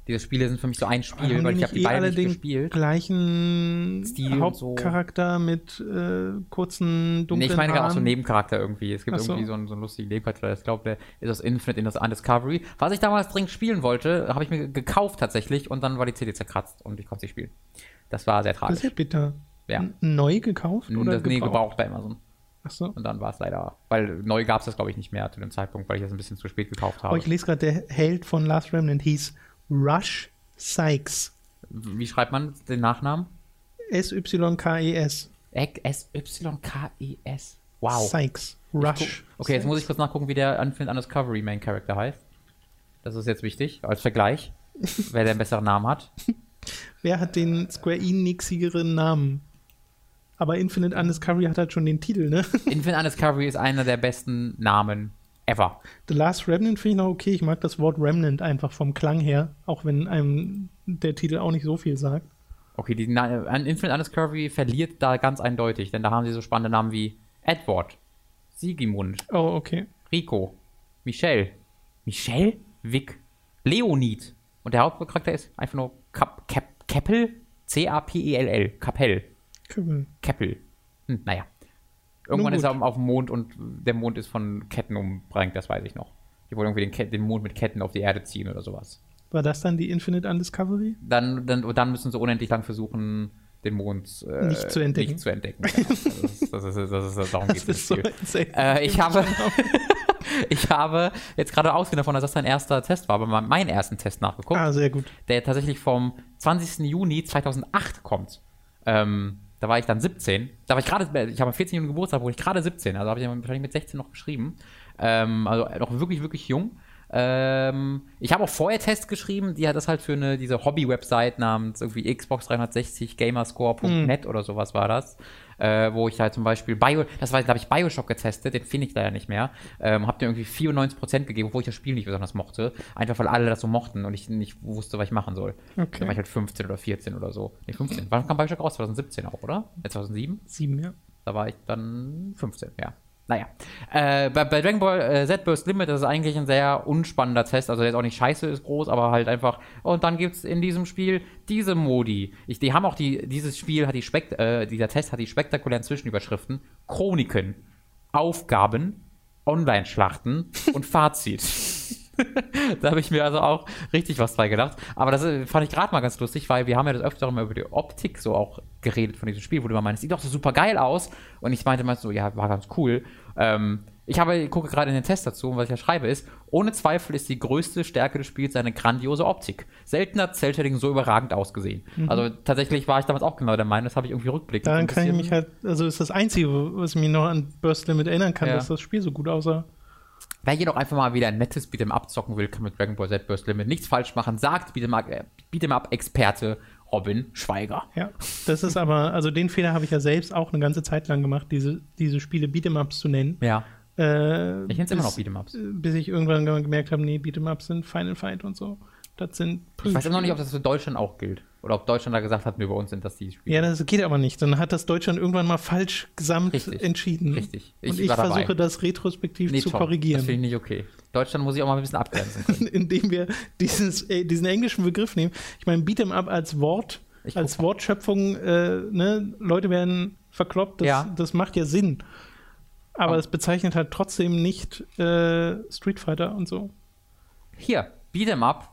Diese Spiele sind für mich so ein Spiel, weil ich habe die eh beide alle nicht den gespielt. gleichen Stil und so. Hauptcharakter mit äh, kurzen, dunklen Nee, ich meine gerade auch so Haaren? Nebencharakter irgendwie. Es gibt so. irgendwie so einen, so einen lustigen Nebencharakter. Ich glaube, der ist aus Infinite in das Undiscovery. Was ich damals dringend spielen wollte, habe ich mir gekauft tatsächlich und dann war die CD zerkratzt und ich konnte sie spielen. Das war sehr Das tragisch. ist ja bitter. Ja. Neu gekauft oder das, nee, gebraucht? gebraucht bei Amazon. Ach so. Und dann war es leider, weil neu gab es das glaube ich nicht mehr zu dem Zeitpunkt, weil ich das ein bisschen zu spät gekauft Oh, habe. ich lese gerade, der Held von Last Remnant hieß Rush Sykes. Wie schreibt man den Nachnamen? S-Y-K-E-S. S-Y-K-E-S. Wow. Sykes. Rush. Okay, jetzt muss ich kurz nachgucken, wie der Infinite Undiscovery Main Character heißt. Das ist jetzt wichtig, als Vergleich, wer den besseren Namen hat. Wer hat den Square Enixigeren Namen? Aber Infinite Undiscovery hat halt schon den Titel, ne? Infinite Undiscovery ist einer der besten Namen ever. The Last Remnant finde ich noch okay. Ich mag das Wort Remnant einfach vom Klang her, auch wenn einem der Titel auch nicht so viel sagt. Okay, die Na an Infinite Undiscovery verliert da ganz eindeutig, denn da haben sie so spannende Namen wie Edward, Sigimund, Oh, okay. Rico, Michelle, Michelle, Vic, Leonid. Und der Hauptcharakter ist einfach nur Kap Kap Keppel, C-A-P-E-L-L, Kapell. Cool. Keppel. Hm, naja. Irgendwann ist er auf dem Mond und der Mond ist von Ketten umbringt, das weiß ich noch. Die wollen irgendwie den, den Mond mit Ketten auf die Erde ziehen oder sowas. War das dann die Infinite Undiscovery? Dann, dann, dann müssen sie unendlich lang versuchen, den Mond äh, Nicht zu entdecken. Nicht zu entdecken. Genau. Das, ist, das, ist, darum geht es so. Äh, ich habe, ich habe jetzt gerade ausgehend davon, dass das dein erster Test war, aber mal meinen ersten Test nachgeguckt, Ah, sehr gut. der tatsächlich vom 20. Juni 2008 kommt. Ähm, da war ich dann 17. Da war ich gerade, ich habe am 14. Juni Geburtstag, wo ich gerade 17, also habe ich wahrscheinlich mit 16 noch geschrieben. Ähm, also noch wirklich, wirklich jung. Ähm, ich habe auch vorher Tests geschrieben, die hat das halt für eine, diese Hobby-Website namens irgendwie Xbox 360 Gamerscore.net oder sowas war das. Äh, wo ich halt zum Beispiel Bio, das war, da habe ich Bioshock getestet, den finde ich leider nicht mehr. Ähm, habe dir irgendwie 94% gegeben, obwohl ich das Spiel nicht besonders mochte. Einfach weil alle das so mochten und ich nicht wusste, was ich machen soll. Da war ich halt 15 oder 14 oder so. Nee, 15. Wann kam Bioshock raus? 2017 auch, oder? Äh, 2007? Sieben, ja. Da war ich dann 15, ja. Naja. Äh, bei, bei Dragon Ball äh, Z Burst Limit ist eigentlich ein sehr unspannender Test. Also der ist auch nicht scheiße, ist groß, aber halt einfach. Und dann gibt's in diesem Spiel diese Modi. Ich, die haben auch die, dieses Spiel hat die Spekt äh, dieser Test hat die spektakulären Zwischenüberschriften. Chroniken, Aufgaben, Online-Schlachten und Fazit. da habe ich mir also auch richtig was bei gedacht. Aber das äh, fand ich gerade mal ganz lustig, weil wir haben ja das öfter mal über die Optik so auch geredet von diesem Spiel, wo du immer meinst, sieht doch so super geil aus. Und ich meinte mal so, ja, war ganz cool. Ähm, ich habe, gucke gerade in den Test dazu und was ich da schreibe ist, ohne Zweifel ist die größte Stärke des Spiels seine grandiose Optik. Selten hat Cell-Shading so überragend ausgesehen. Also tatsächlich war ich damals auch genau der Meinung, das habe ich irgendwie rückblickend. Daran ein kann ich mich halt, also ist das Einzige, was mich noch an Burst Limit erinnern kann, Ja. dass das Spiel so gut aussah. Wer jedoch einfach mal wieder ein nettes Beat'em Up zocken will, kann mit Dragon Ball Z Burst Limit nichts falsch machen, sagt Beat'em Up- äh, Beat'em Up-Experte Robin Schweiger. Ja, das ist aber, also den Fehler habe ich ja selbst auch eine ganze Zeit lang gemacht, diese, diese Spiele Beat'em-Ups zu nennen. Ja. Äh, Ich nenne es immer noch Beat'em Ups. Bis ich irgendwann gemerkt habe, nee, Beat'em-Ups sind Final Fight und so. Das sind Ich weiß immer noch nicht, ob das für Deutschland auch gilt. Oder ob Deutschland da gesagt hat, nee, bei uns sind das die Spiele. Ja, das geht aber nicht. Dann hat das Deutschland irgendwann mal falsch gesamt Richtig. entschieden. Richtig. Ich und ich dabei. versuche das retrospektiv Nee, zu Tom, Das korrigieren. finde ich nicht okay. Deutschland muss ich auch mal ein bisschen abgrenzen können. indem wir dieses, äh, diesen englischen Begriff nehmen. Ich meine, Beat'em Up als Wort, Ich als. Wortschöpfung, äh, ne, Leute werden verkloppt, das, Ja. das macht ja Sinn. Aber es bezeichnet halt trotzdem nicht äh, Street Fighter und so. Hier, Beat'em Up,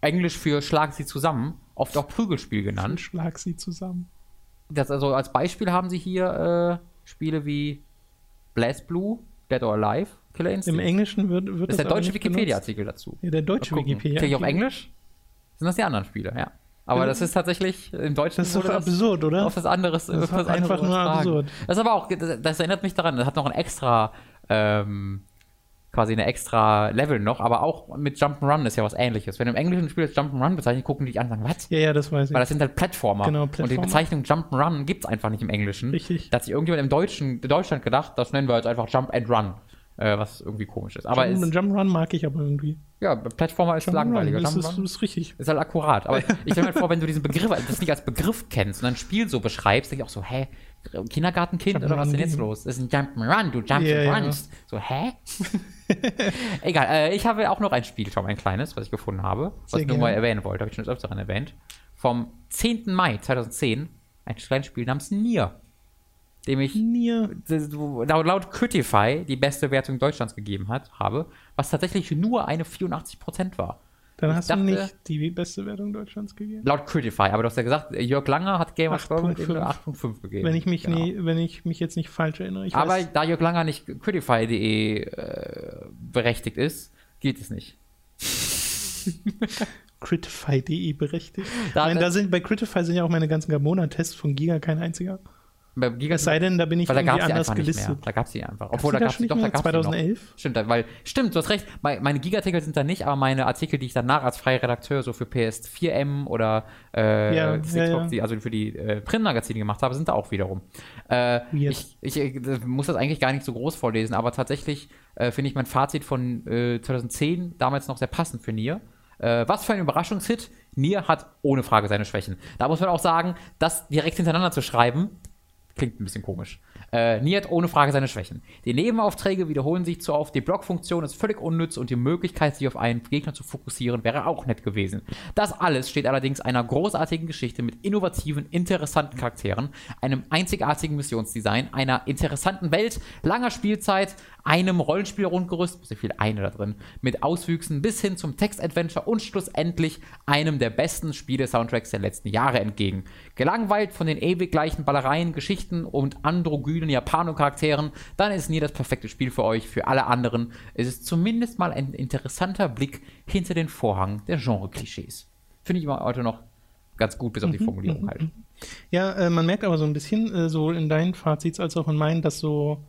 Englisch für Schlag sie zusammen, oft auch Prügelspiel genannt. Schlag sie zusammen. Das also als Beispiel haben sie hier äh, Spiele wie BlazBlue, Dead or Alive, Killer Im Instinct. Englischen wird, wird das ist der deutsche. Wikipedia-Artikel dazu. Ja, der deutsche. Wikipedia. Kriege ich auf Englisch? Sind das die anderen Spiele, ja. Aber Ja. das ist tatsächlich im Deutschen Das ist doch absurd, oder? auf das anderes Das ist das einfach nur absurd. Das ist aber auch, das erinnert mich daran, das hat noch ein extra, ähm, quasi eine extra Level noch, aber auch mit Jump'n'Run ist ja was ähnliches. Wenn du im Englischen Spiel als Jump'n'Run bezeichnet, gucken die dich an und sagen, was? Ja, ja, das weiß ich. Weil das sind halt Plattformer. Genau, Und die Plattformer. Bezeichnung Jump'n'Run gibt es einfach nicht im Englischen. Richtig. Da hat sich irgendjemand im Deutschen, in Deutschland gedacht, das nennen wir jetzt einfach Jump and Run. Äh, was irgendwie komisch ist. Aber Jump, Jump'n'Run mag ich aber irgendwie. ja, Plattformer ist langweiliger. Das ist, ist richtig. ist halt akkurat. Aber ich stelle mir halt vor, wenn du diesen Begriff, das nicht als Begriff kennst und ein Spiel so beschreibst, denke ich auch so, hä, Kindergartenkind oder was ist denn jetzt los? Das ist ein Jump'n'Run, du Jump'n'Runs. Ja, ja. So, hä? Egal, äh, ich habe auch noch ein Spiel, schon ein kleines, was ich gefunden habe, was Sehr ich nur gerne. mal erwähnen wollte, habe ich schon des Öfteren erwähnt. Vom 10. Mai 2010, ein kleines Spiel namens Nier, dem ich Nier. laut Critify die beste Wertung Deutschlands gegeben hat, habe, was tatsächlich nur eine 84% war. Dann Ich hast dachte- du nicht die beste Wertung Deutschlands gegeben. Laut Critify, aber du hast ja gesagt, Jörg Langer hat Game of Thrones 8.5. 8.5 gegeben. Wenn ich mich Genau. nie, wenn ich mich jetzt nicht falsch erinnere. Ich Aber weiß, da Jörg Langer nicht Critify.de äh, berechtigt ist, gilt es nicht. Critify.de berechtigt. Da- Nein, da sind bei Critify sind ja auch meine ganzen Gamona-Tests von Giga kein einziger. Bei Giga Es sei denn, da bin ich weil da irgendwie gab einfach nicht mehr. gelistet. Da gab es sie einfach. Obwohl, da gab es doch, da gab es 2011? Stimmt, weil, stimmt, du hast recht. Mein- Meine Giga-Artikel sind da nicht, aber meine Artikel, die ich danach als freier Redakteur so für PS4M oder äh, Ja, Xbox, ja, ja. Also für die äh, Printmagazine gemacht habe, sind da auch wiederum. Äh, Weird. ich ich äh, muss das eigentlich gar nicht so groß vorlesen, aber tatsächlich äh, finde ich mein Fazit von äh, 2010 damals noch sehr passend für Nier. Äh, was für ein Überraschungshit. Nier hat ohne Frage seine Schwächen. Da muss man auch sagen, das direkt hintereinander zu schreiben, klingt ein bisschen komisch. Äh, Nier hat ohne Frage seine Schwächen. Die Nebenaufträge wiederholen sich zu oft, die Blockfunktion ist völlig unnütz und die Möglichkeit, sich auf einen Gegner zu fokussieren, wäre auch nett gewesen. Das alles steht allerdings einer großartigen Geschichte mit innovativen, interessanten Charakteren, einem einzigartigen Missionsdesign, einer interessanten Welt, langer Spielzeit, einem Rollenspielrundgerüst, sehr viel eine da drin, mit Auswüchsen bis hin zum Text-Adventure und schlussendlich einem der besten Spiele-Soundtracks der letzten Jahre entgegen. Gelangweilt von den ewig gleichen Ballereien, Geschichten und androgynen Japano-Charakteren, dann ist Nier das perfekte Spiel für euch. Für alle anderen ist es zumindest mal ein interessanter Blick hinter den Vorhang der Genre-Klischees. Finde ich immer heute noch ganz gut, bis auf die Formulierung halt. Ja, äh, man merkt aber so ein bisschen, äh, so in deinen Fazits als auch in meinen, dass so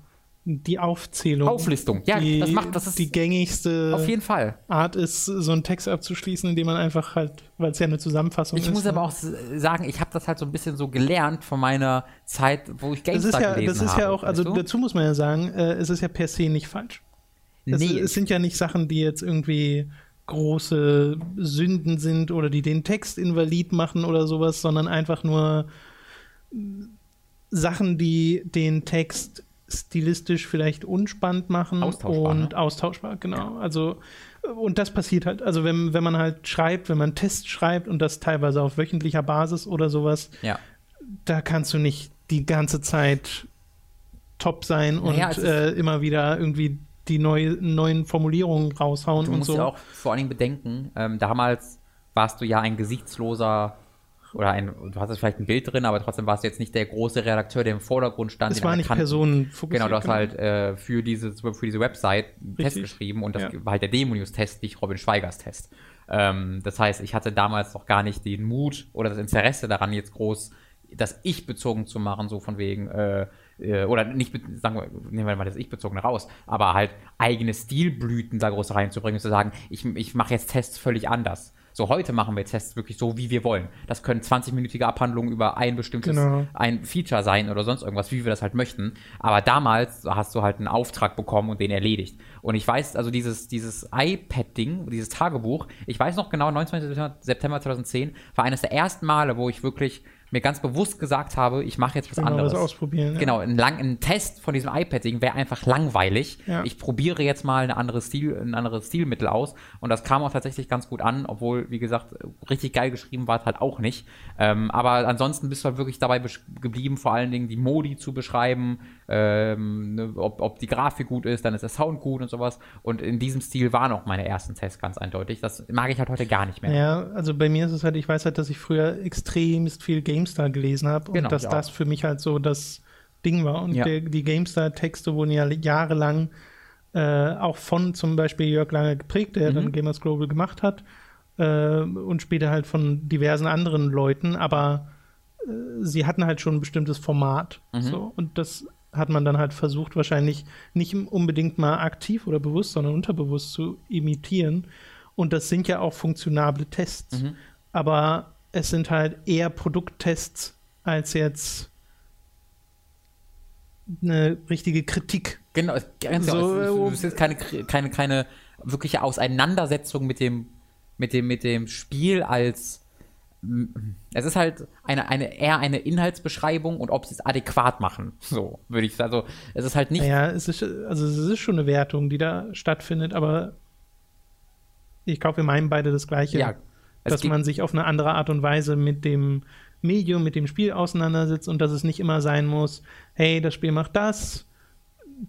die Aufzählung. Auflistung, ja, die, das macht, das ist die gängigste auf jeden Fall. Art ist, so einen Text abzuschließen, indem man einfach halt, weil es ja eine Zusammenfassung Ich ist. muss ne? aber auch sagen, ich habe das halt so ein bisschen so gelernt von meiner Zeit, wo ich das ist GameStar ja, gelesen das ist habe. ja auch, also du? dazu muss man ja sagen, äh, es ist ja per se nicht falsch. Es, nee, es sind ja nicht Sachen, die jetzt irgendwie große Sünden sind oder die den Text invalid machen oder sowas, sondern einfach nur Sachen, die den Text stilistisch vielleicht unspannend machen Austauschbar, und ne? austauschbar, genau. Also äh, und das passiert halt. Also wenn, wenn man halt schreibt, wenn man Tests schreibt und das teilweise auf wöchentlicher Basis oder sowas, ja. da kannst du nicht die ganze Zeit top sein und Naja, ist- äh, immer wieder irgendwie die neu, neuen Formulierungen raushauen Du und musst so. ja auch vor allen Dingen bedenken, ähm, damals warst du ja ein gesichtsloser oder ein, du hattest vielleicht ein Bild drin, aber trotzdem warst du jetzt nicht der große Redakteur, der im Vordergrund stand. den war nicht personenfokussiert. Genau, du hast halt äh, für, diese, für diese Website einen Test geschrieben und das Ja. war halt der Demo-News-Test, nicht Robin Schweigers Test. Ähm, das heißt, ich hatte damals noch gar nicht den Mut oder das Interesse daran, jetzt groß das Ich bezogen zu machen, so von wegen, äh, äh, oder nicht, sagen wir, nehmen wir mal das Ich bezogene raus, aber halt eigene Stilblüten da groß reinzubringen und zu sagen, ich, ich mache jetzt Tests völlig anders. So, heute machen wir Tests wirklich so, wie wir wollen. Das können 20-minütige Abhandlungen über ein bestimmtes Genau. ein Feature sein oder sonst irgendwas, wie wir das halt möchten. Aber damals hast du halt einen Auftrag bekommen und den erledigt. Und ich weiß, also dieses, dieses iPad-Ding, dieses Tagebuch, ich weiß noch genau, 19. September- September 2010 war eines der ersten Male, wo ich wirklich mir ganz bewusst gesagt habe, ich mache jetzt was anderes. was ausprobieren. ja. Genau, ein, lang, ein Test von diesem iPad-Ding wäre einfach langweilig. Ja. Ich probiere jetzt mal eine andere Stil, ein anderes Stilmittel aus. Und das kam auch tatsächlich ganz gut an, obwohl, wie gesagt, richtig geil geschrieben war es halt auch nicht. Ähm, aber ansonsten bist du halt wirklich dabei geblieben, vor allen Dingen die Modi zu beschreiben, ähm, ne, ob, ob die Grafik gut ist, dann ist der Sound gut und sowas. Und in diesem Stil waren auch meine ersten Tests ganz eindeutig. Das mag ich halt heute gar nicht mehr. Ja, also bei mir ist es halt, ich weiß halt, dass ich früher extremst viel GameStar gelesen habe und Genau, dass ich das für mich halt so das Ding war. Und Ja. der, die GameStar-Texte wurden ja jahrelang äh, auch von zum Beispiel Jörg Lange geprägt, der Mhm. dann Gamers Global gemacht hat äh, und später halt von diversen anderen Leuten, aber äh, sie hatten halt schon ein bestimmtes Format. Mhm. So, und das hat man dann halt versucht, wahrscheinlich nicht unbedingt mal aktiv oder bewusst, sondern unterbewusst zu imitieren. Und das sind ja auch funktionable Tests. Mhm. Aber es sind halt eher Produkttests als jetzt eine richtige Kritik. Genau, es, ganz So, genau, äh, es, es ist keine, keine, keine wirkliche Auseinandersetzung mit dem, mit dem, mit dem Spiel als, es ist halt eine, eine, eher eine Inhaltsbeschreibung und ob sie es adäquat machen. So, würde ich sagen. Also, es ist halt nicht. Ja, es ist, also es ist schon eine Wertung, die da stattfindet, aber ich glaube, wir meinen beide das Gleiche. Ja, dass man sich auf eine andere Art und Weise mit dem Medium, mit dem Spiel auseinandersetzt und dass es nicht immer sein muss, hey, das Spiel macht das,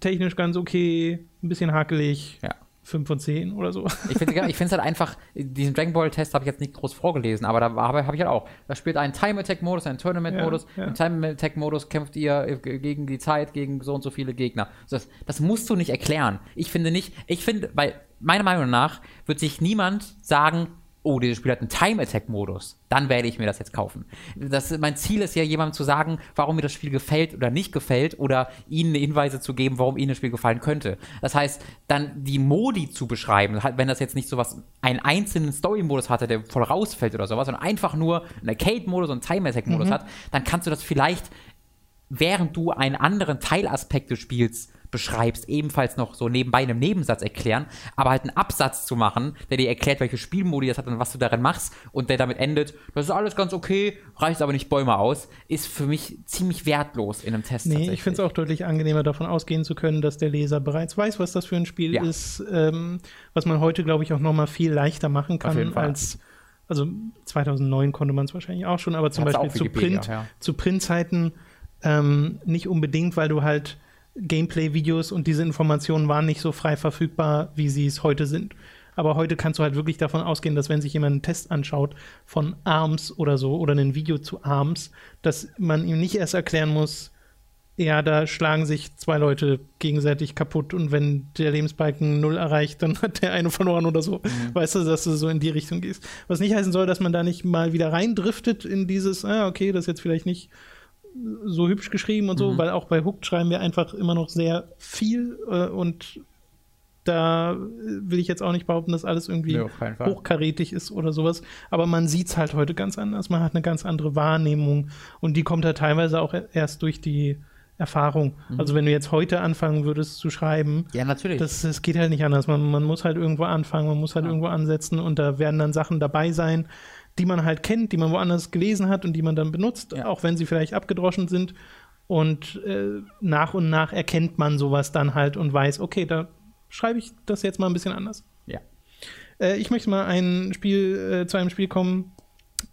technisch ganz okay, ein bisschen hakelig. Ja. 5 von 10 oder so. Ich finde es halt einfach, diesen Dragon Ball Test habe ich jetzt nicht groß vorgelesen, aber da habe hab ich halt auch. Da spielt ein Time Attack Modus, ein Tournament Modus. Ja, ja. Im Time Attack Modus kämpft ihr gegen die Zeit, gegen so und so viele Gegner. Das, das musst du nicht erklären. Ich finde nicht, ich finde, weil meiner Meinung nach wird sich niemand sagen, oh, dieses Spiel hat einen Time-Attack-Modus, dann werde ich mir das jetzt kaufen. Das, mein Ziel ist ja, jemandem zu sagen, warum mir das Spiel gefällt oder nicht gefällt oder ihnen Hinweise zu geben, warum ihnen das Spiel gefallen könnte. Das heißt, dann die Modi zu beschreiben, wenn das jetzt nicht so was, einen einzelnen Story-Modus hatte, der voll rausfällt oder sowas, sondern einfach nur einen Arcade-Modus und einen Time-Attack-Modus mhm. hat, dann kannst du das vielleicht, während du einen anderen Teilaspekt des Spiels beschreibst, ebenfalls noch so nebenbei in einem Nebensatz erklären, aber halt einen Absatz zu machen, der dir erklärt, welche Spielmodi das hat und was du darin machst und der damit endet, das ist alles ganz okay, reicht aber nicht Bäume aus, ist für mich ziemlich wertlos in einem Test. Nee, ich finde es auch deutlich angenehmer, davon ausgehen zu können, dass der Leser bereits weiß, was das für ein Spiel ja. ist, ähm, was man heute, glaube ich, auch noch mal viel leichter machen kann als also 2009 konnte man es wahrscheinlich auch schon, aber zum Beispiel zu Print, ja. zu Printzeiten ähm, nicht unbedingt, weil du halt Gameplay-Videos und diese Informationen waren nicht so frei verfügbar, wie sie es heute sind. Aber heute kannst du halt wirklich davon ausgehen, dass wenn sich jemand einen Test anschaut von ARMS oder so oder ein Video zu ARMS, dass man ihm nicht erst erklären muss, ja, da schlagen sich zwei Leute gegenseitig kaputt und wenn der Lebensbalken null erreicht, dann hat der eine verloren oder so. Mhm. Weißt du, dass du so in die Richtung gehst. Was nicht heißen soll, dass man da nicht mal wieder reindriftet in dieses, ah, okay, das ist jetzt vielleicht nicht so hübsch geschrieben und so, mhm. weil auch bei Hooked schreiben wir einfach immer noch sehr viel äh, und da will ich jetzt auch nicht behaupten, dass alles irgendwie nee, hochkarätig ist oder sowas. Aber man sieht es halt heute ganz anders. Man hat eine ganz andere Wahrnehmung und die kommt halt teilweise auch erst durch die Erfahrung. Mhm. Also wenn du jetzt heute anfangen würdest zu schreiben, ja natürlich, das, das geht halt nicht anders. Man, man muss halt irgendwo anfangen, man muss halt ja. irgendwo ansetzen und da werden dann Sachen dabei sein, die man halt kennt, die man woanders gelesen hat und die man dann benutzt, ja. auch wenn sie vielleicht abgedroschen sind. Und äh, nach und nach erkennt man sowas dann halt und weiß, okay, da schreibe ich das jetzt mal ein bisschen anders. Ja. Äh, ich möchte mal ein Spiel, äh, zu einem Spiel kommen,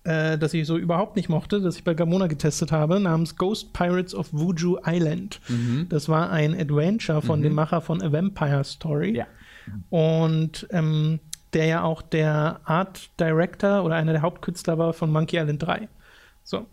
äh, das ich so überhaupt nicht mochte, das ich bei Gamona getestet habe, namens Ghost Pirates of Wuju Island. Mhm. Das war ein Adventure von mhm. dem Macher von A Vampire Story. Ja. Und ähm, der ja auch der Art Director oder einer der Hauptkünstler war von Monkey Island 3. So.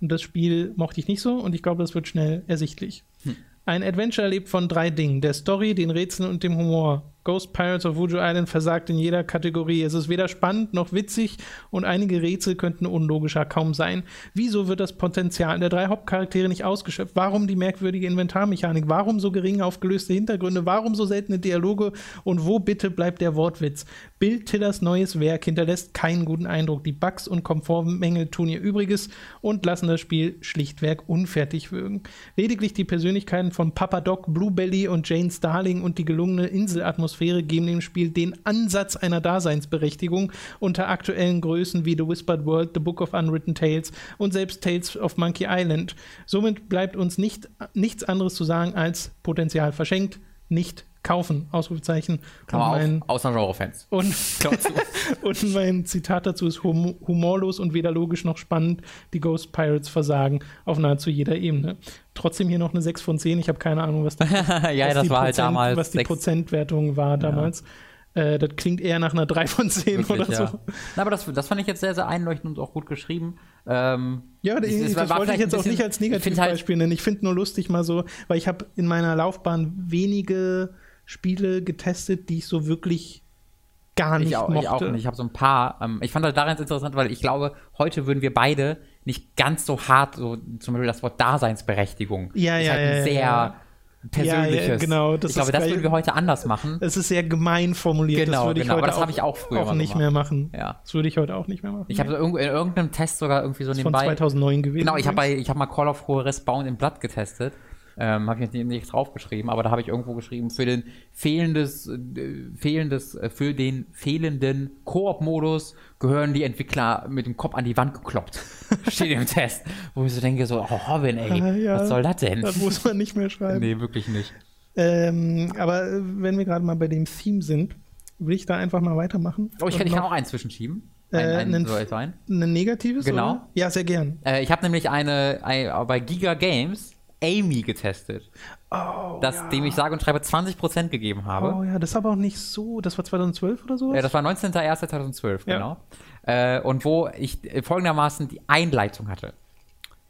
Und das Spiel mochte ich nicht so und ich glaube, das wird schnell ersichtlich. Hm. Ein Adventure lebt von drei Dingen: der Story, den Rätseln und dem Humor. Ghost Pirates of Wuju Island versagt in jeder Kategorie. Es ist weder spannend noch witzig und einige Rätsel könnten unlogischer kaum sein. Wieso wird das Potenzial der drei Hauptcharaktere nicht ausgeschöpft? Warum die merkwürdige Inventarmechanik? Warum so gering aufgelöste Hintergründe? Warum so seltene Dialoge? Und wo bitte bleibt der Wortwitz? Bill Tillers neues Werk hinterlässt keinen guten Eindruck. Die Bugs und Komfortmängel tun ihr Übriges und lassen das Spiel schlichtweg unfertig wirken. Lediglich die Persönlichkeiten von Papa Doc, Bluebelly und Jane Starling und die gelungene Inselatmosphäre Atmosphäre geben dem Spiel den Ansatz einer Daseinsberechtigung unter aktuellen Größen wie The Whispered World, The Book of Unwritten Tales und selbst Tales of Monkey Island. Somit bleibt uns nicht, nichts anderes zu sagen als Potenzial verschenkt, nicht kaufen, Ausrufezeichen. Klammer und auf, außer Genre-Fans. Und, und mein Zitat dazu ist hum humorlos und weder logisch noch spannend. Die Ghost Pirates versagen auf nahezu jeder Ebene. Trotzdem hier noch eine 6 von 10. Ich habe keine Ahnung, was, die, ja, was das die, war halt Prozent, halt damals was die Prozentwertung war damals. Ja. Äh, das klingt eher nach einer 3 von 10 Wirklich, oder so. Na, aber das, das fand ich jetzt sehr, sehr einleuchtend und auch gut geschrieben. Ähm, ja, das, das, das wollte ich jetzt auch nicht als Negativbeispiel halt nennen. Ich finde nur lustig mal so, weil ich habe in meiner Laufbahn wenige Spiele getestet, die ich so wirklich gar nicht ich auch, mochte. Ich auch nicht. Ich habe so ein paar. Ähm, ich fand das daran interessant, weil ich glaube, heute würden wir beide nicht ganz so hart, so zum Beispiel das Wort Daseinsberechtigung. Ja, ist ja, halt ja, sehr ja. Persönliches. Ja, genau. Das ich glaube, das würden wir heute anders machen. Es ist sehr gemein formuliert. Genau, das würde genau. Ich heute aber das habe ich auch früher auch nicht gemacht. mehr machen. Ja. Das würde ich heute auch nicht mehr machen. Ich habe in irgendeinem Test sogar irgendwie so das nebenbei. Von 2009 gewesen. Genau, ich habe habe mal Call of Juarez Bound in Blood getestet Ähm, habe ich jetzt nicht draufgeschrieben, aber da habe ich irgendwo geschrieben, für den fehlendes, äh, fehlendes, äh, für den fehlenden Koop-Modus gehören die Entwickler mit dem Kopf an die Wand gekloppt. Steht im Test. Wo ich so denke, so, oh, Robin, ey, Ah, ja. was soll das denn? Das muss man nicht mehr schreiben. nee, wirklich nicht. Ähm, aber äh, wenn wir gerade mal bei dem Theme sind, will ich da einfach mal weitermachen. Oh, ich kann, ich kann auch einen zwischenschieben. Äh, Ein, ein, ein. Ein negatives? Genau. Oder? Ja, sehr gern. Äh, ich habe nämlich eine, ein, bei Giga Games Amy getestet, Oh, das, ja. dem ich sage und schreibe 20% gegeben habe. Oh ja, das ist aber auch nicht so. Das war 2012 oder so? Äh, das war 19.01.2012, Ja. genau. Äh, und wo ich äh, folgendermaßen die Einleitung hatte.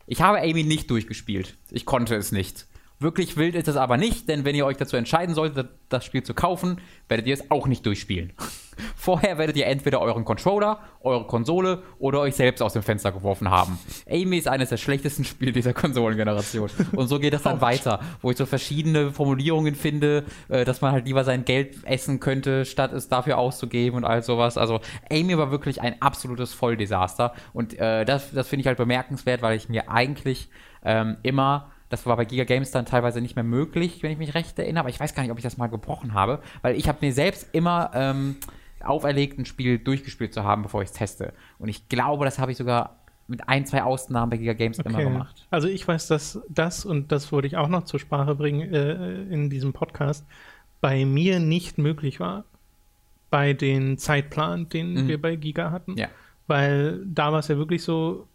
Ich habe Amy nicht durchgespielt. Ich konnte es nicht. Wirklich wild ist es aber nicht, denn wenn ihr euch dazu entscheiden solltet, das Spiel zu kaufen, werdet ihr es auch nicht durchspielen. Vorher werdet ihr entweder euren Controller, eure Konsole oder euch selbst aus dem Fenster geworfen haben. Amy ist eines der schlechtesten Spiele dieser Konsolengeneration. Und so geht es dann weiter, wo ich so verschiedene Formulierungen finde, äh, dass man halt lieber sein Geld essen könnte, statt es dafür auszugeben und all sowas. Also Amy war wirklich ein absolutes Volldesaster. Und äh, das, das finde ich halt bemerkenswert, weil ich mir eigentlich ähm, immer das war bei Giga Games dann teilweise nicht mehr möglich, wenn ich mich recht erinnere, aber ich weiß gar nicht, ob ich das mal gebrochen habe, weil ich habe mir selbst immer ähm, auferlegt, ein Spiel durchgespielt zu haben, bevor ich es teste. Und ich glaube, das habe ich sogar mit ein, zwei Ausnahmen bei Giga Games immer gemacht. Also ich weiß, dass das, und das wollte ich auch noch zur Sprache bringen äh, in diesem Podcast, bei mir nicht möglich war. Bei den Zeitplan, den Mhm. wir bei Giga hatten. Ja. Weil da war es ja wirklich so,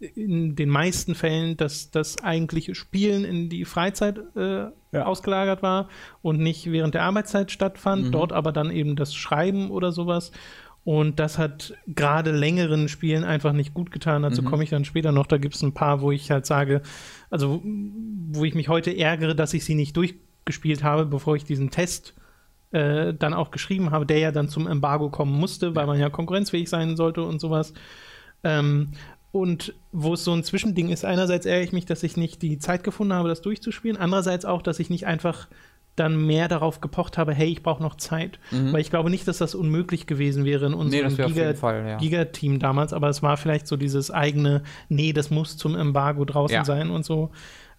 in den meisten Fällen, dass das eigentliche Spielen in die Freizeit äh, Ja. ausgelagert war und nicht während der Arbeitszeit stattfand, Mhm. dort aber dann eben das Schreiben oder sowas. Und das hat gerade längeren Spielen einfach nicht gut getan. Dazu Mhm. komme ich dann später noch. Da gibt es ein paar, wo ich halt sage, also wo ich mich heute ärgere, dass ich sie nicht durchgespielt habe, bevor ich diesen Test äh, dann auch geschrieben habe, der ja dann zum Embargo kommen musste, weil man ja konkurrenzfähig sein sollte und sowas. Ähm, und wo es so ein Zwischending ist, einerseits ärgere ich mich, dass ich nicht die Zeit gefunden habe, das durchzuspielen, andererseits auch, dass ich nicht einfach dann mehr darauf gepocht habe, hey, ich brauche noch Zeit. Mhm. Weil ich glaube nicht, dass das unmöglich gewesen wäre in Nee, unserem auf Giga, Fall, ja. Giga-Team damals, aber es war vielleicht so dieses eigene, nee, das muss zum Embargo draußen Ja. sein und so.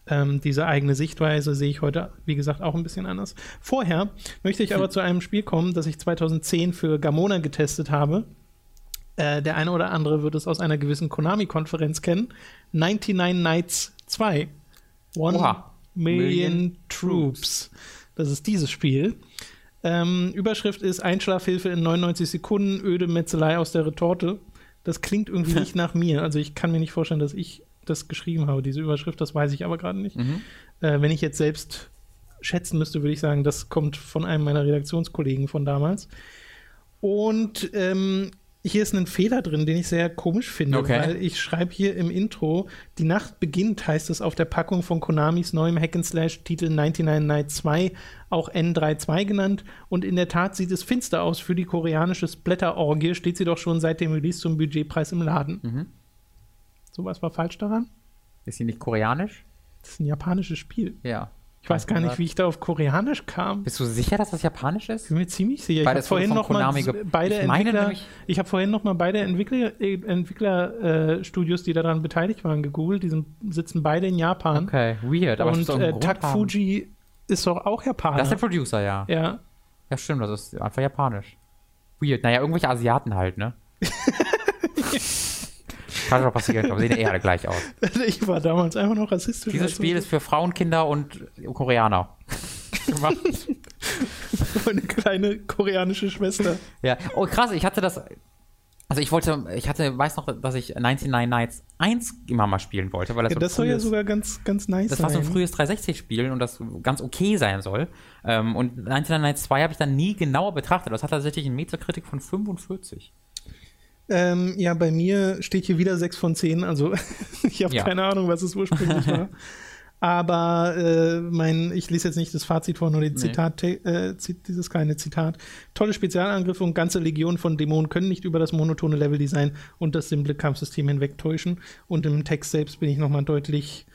Ähm, diese eigene Sichtweise sehe ich heute, wie gesagt, auch ein bisschen anders. Vorher möchte ich aber zu einem Spiel kommen, das ich 2010 für Gamona getestet habe. Äh, der eine oder andere wird es aus einer gewissen Konami-Konferenz kennen. 99 Nights 2. One Oha. Million, Million Troops. Das ist dieses Spiel. Ähm, Überschrift ist Einschlafhilfe in 99 Sekunden, öde Metzelei aus der Retorte. Das klingt irgendwie nicht nach mir. Also ich kann mir nicht vorstellen, dass ich das geschrieben habe, diese Überschrift. Das weiß ich aber gerade nicht. Mhm. Äh, wenn ich jetzt selbst schätzen müsste, würde ich sagen, das kommt von einem meiner Redaktionskollegen von damals. Und ähm, hier ist ein Fehler drin, den ich sehr komisch finde, Okay. weil ich schreibe hier im Intro, die Nacht beginnt, heißt es auf der Packung von Konamis neuem Hack'n'Slash-Titel 99 Night 2, auch N32 genannt. Und in der Tat sieht es finster aus. Für die koreanische Splatter-Orgie steht sie doch schon seit dem Release zum Budgetpreis im Laden. Mhm. So was war falsch daran? Ist sie nicht koreanisch? Das ist ein japanisches Spiel. Ja. Ich weiß gar nicht, wie ich da auf Koreanisch kam. Bist du sicher, dass das japanisch ist? Ich bin mir ziemlich sicher. Ich Weil habe vorhin von noch mal Konami ge- beide Ich meine Entwickler, nämlich- ich habe vorhin noch mal beide Entwickler, äh, Entwicklerstudios, die daran beteiligt waren, gegoogelt. Die sind, sitzen beide in Japan. Okay, weird. Aber Und äh, Tak. Fuji ist doch auch Japaner. Das ist der Producer, ja. ja. Ja, stimmt, das ist einfach japanisch. Weird. Naja, irgendwelche Asiaten halt, ne? Kann schon passieren, aber sehen ja eh alle gleich aus. Ich war damals einfach noch rassistisch. Dieses Spiel ist für Frauen, Kinder und Koreaner gemacht. meine kleine koreanische Schwester. ja. Oh, krass, ich hatte das. Also ich wollte, ich hatte, weiß noch, dass ich 99 Nights 1 immer mal spielen wollte, weil das, Ja, so das soll ja sogar ganz, ganz nice Das war so sein. ein frühes 360-Spiel und das ganz okay sein soll. Ähm, und 99 Nights 2 habe ich dann nie genauer betrachtet. Das hat tatsächlich einen Metakritik von 45. Ähm, ja, bei mir steht hier wieder 6 von 10. Also ich habe Ja. keine Ahnung, was es ursprünglich war. Aber äh, mein, ich lese jetzt nicht das Fazit vor, nur den Nee. Zitat, äh, dieses kleine Zitat. Tolle Spezialangriffe und ganze Legionen von Dämonen können nicht über das monotone Leveldesign und das simple Kampfsystem hinwegtäuschen. Und im Text selbst bin ich nochmal deutlich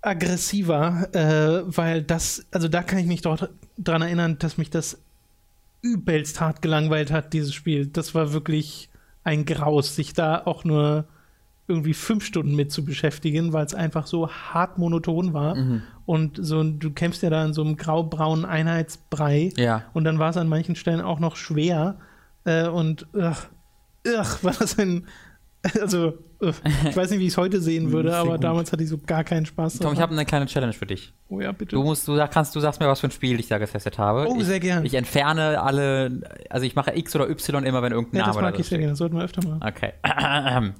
aggressiver, äh, weil das, also da kann ich mich doch dran erinnern, dass mich das übelst hart gelangweilt hat, dieses Spiel. Das war wirklich ein Graus, sich da auch nur irgendwie fünf Stunden mit zu beschäftigen, weil es einfach so hart monoton war. Mhm. Und so, du kämpfst ja da in so einem grau-braunen Einheitsbrei. Ja. Und dann war es an manchen Stellen auch noch schwer. Äh, und ugh, ugh, war das ein. Also. Ich weiß nicht, wie ich es heute sehen würde, Sehr aber gut. damals hatte ich so gar keinen Spaß. Tom, ich habe eine kleine Challenge für dich. oh ja, bitte. Du musst, du kannst, du sagst mir, was für ein Spiel ich da getestet habe. Oh, ich, sehr gern. Ich entferne alle, also ich mache X oder Y immer, wenn irgendein ja, das Name mag oder ich sehr gerne. Das sollten wir öfter machen. Okay.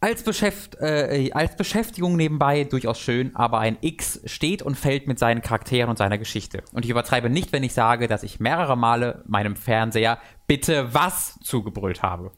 Als, Beschäft, äh, als Beschäftigung nebenbei durchaus schön, aber ein X steht und fällt mit seinen Charakteren und seiner Geschichte. Und ich übertreibe nicht, wenn ich sage, dass ich mehrere Male meinem Fernseher bitte was zugebrüllt habe.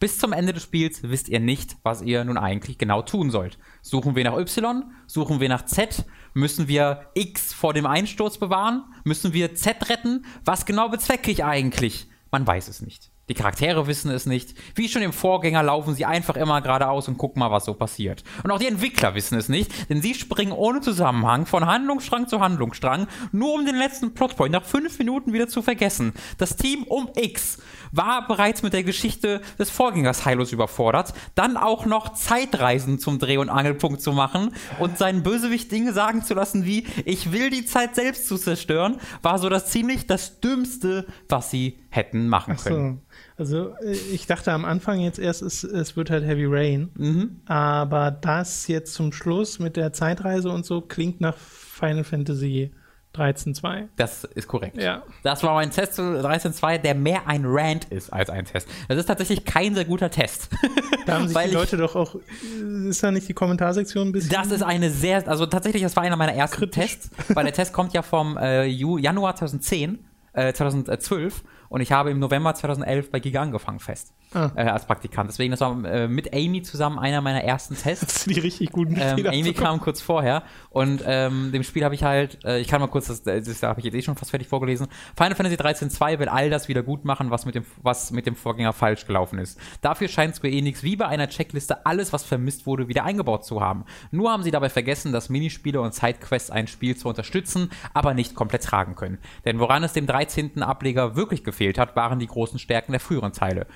Bis zum Ende des Spiels wisst ihr nicht, was ihr nun eigentlich genau tun sollt. Suchen wir nach Y? Suchen wir nach Z? Müssen wir X vor dem Einsturz bewahren? Müssen wir Z retten? Was genau bezwecke ich eigentlich? Man weiß es nicht. Die Charaktere wissen es nicht. Wie schon im Vorgänger laufen sie einfach immer geradeaus und gucken mal, was so passiert. Und auch die Entwickler wissen es nicht, denn sie springen ohne Zusammenhang von Handlungsstrang zu Handlungsstrang, nur um den letzten Plotpoint nach fünf Minuten wieder zu vergessen. Das Team um X war bereits mit der Geschichte des Vorgängers heillos überfordert, dann auch noch Zeitreisen zum Dreh- und Angelpunkt zu machen und seinen Bösewicht Dinge sagen zu lassen wie, ich will die Zeit selbst zu zerstören, war so das ziemlich das Dümmste, was sie hätten machen Ach können. so. Also, äh, ich dachte am Anfang jetzt erst, es, es wird halt Heavy Rain. Mhm. Aber das jetzt zum Schluss mit der Zeitreise und so klingt nach Final Fantasy 13.2. Das ist korrekt. Ja. Das war mein Test zu 13.2, der mehr ein Rant ist als ein Test. Das ist tatsächlich kein sehr guter Test. Da haben sich die ich- Leute doch auch. äh, Ist da nicht die Kommentarsektion ein bisschen? Das ist eine sehr, also tatsächlich, das war einer meiner ersten Kritisch. Tests, weil der Test kommt ja vom äh, Januar 2010, äh, 2012 und ich habe im November 2011 bei Giga angefangen fest Ah. äh, als Praktikant. Deswegen, das war äh, mit Amy zusammen einer meiner ersten Tests. Das sind die richtig guten Ähm, Amy kam kurz vorher und ähm, dem Spiel habe ich halt, äh, ich kann mal kurz, das, das habe ich jetzt eh schon fast fertig vorgelesen. Final Fantasy 13.2 will all das wieder gut machen, was mit dem, was mit dem Vorgänger falsch gelaufen ist. Dafür scheint Square Enix wie bei einer Checkliste alles, was vermisst wurde, wieder eingebaut zu haben. Nur haben sie dabei vergessen, dass Minispiele und Sidequests ein Spiel zu unterstützen, aber nicht komplett tragen können. Denn woran es dem 13. Ableger wirklich gefehlt hat, waren die großen Stärken der früheren Teile.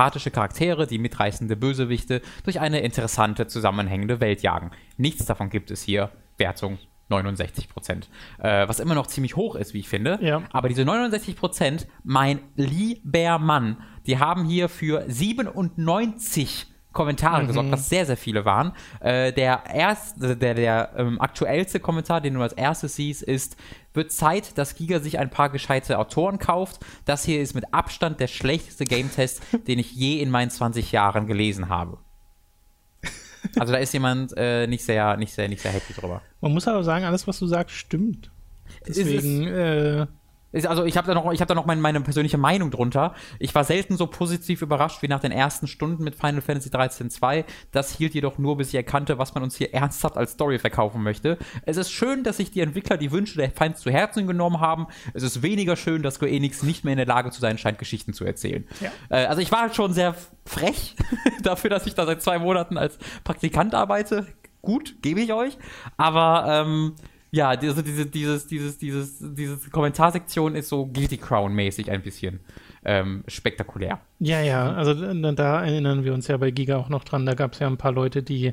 Sympathische Charaktere, die mitreißende Bösewichte durch eine interessante, zusammenhängende Welt jagen. Nichts davon gibt es hier. Wertung 69 Prozent. Äh, was immer noch ziemlich hoch ist, wie ich finde. Ja. Aber diese 69 Prozent, mein lieber Mann, die haben hier für 97 Kommentare gesorgt, was sehr, sehr viele waren. Äh, der erste, der, der ähm, aktuellste Kommentar, den du als erstes siehst, ist, wird Zeit, dass Giga sich ein paar gescheite Autoren kauft. Das hier ist mit Abstand der schlechteste Game-Test, den ich je in meinen 20 Jahren gelesen habe. Also da ist jemand äh, nicht sehr, nicht sehr, nicht sehr happy drüber. Man muss aber sagen, alles, was du sagst, stimmt. es- Deswegen, äh, Ist- Also ich habe da noch, ich habe da noch mein, meine persönliche Meinung drunter. Ich war selten so positiv überrascht wie nach den ersten Stunden mit Final Fantasy 13.2. Das hielt jedoch nur, bis ich erkannte, was man uns hier ernsthaft als Story verkaufen möchte. Es ist schön, dass sich die Entwickler die Wünsche der Fans zu Herzen genommen haben. Es ist weniger schön, dass Square Enix nicht mehr in der Lage zu sein scheint, Geschichten zu erzählen. Ja. Äh, also ich war halt schon sehr frech dafür, dass ich da seit zwei Monaten als Praktikant arbeite. Gut, gebe ich euch. Aber ähm, ja, diese, diese, dieses, dieses, dieses, diese Kommentarsektion ist so Guilty Crown-mäßig ein bisschen ähm, spektakulär. ja, ja, also da, da erinnern wir uns ja bei Giga auch noch dran. Da gab es ja ein paar Leute, die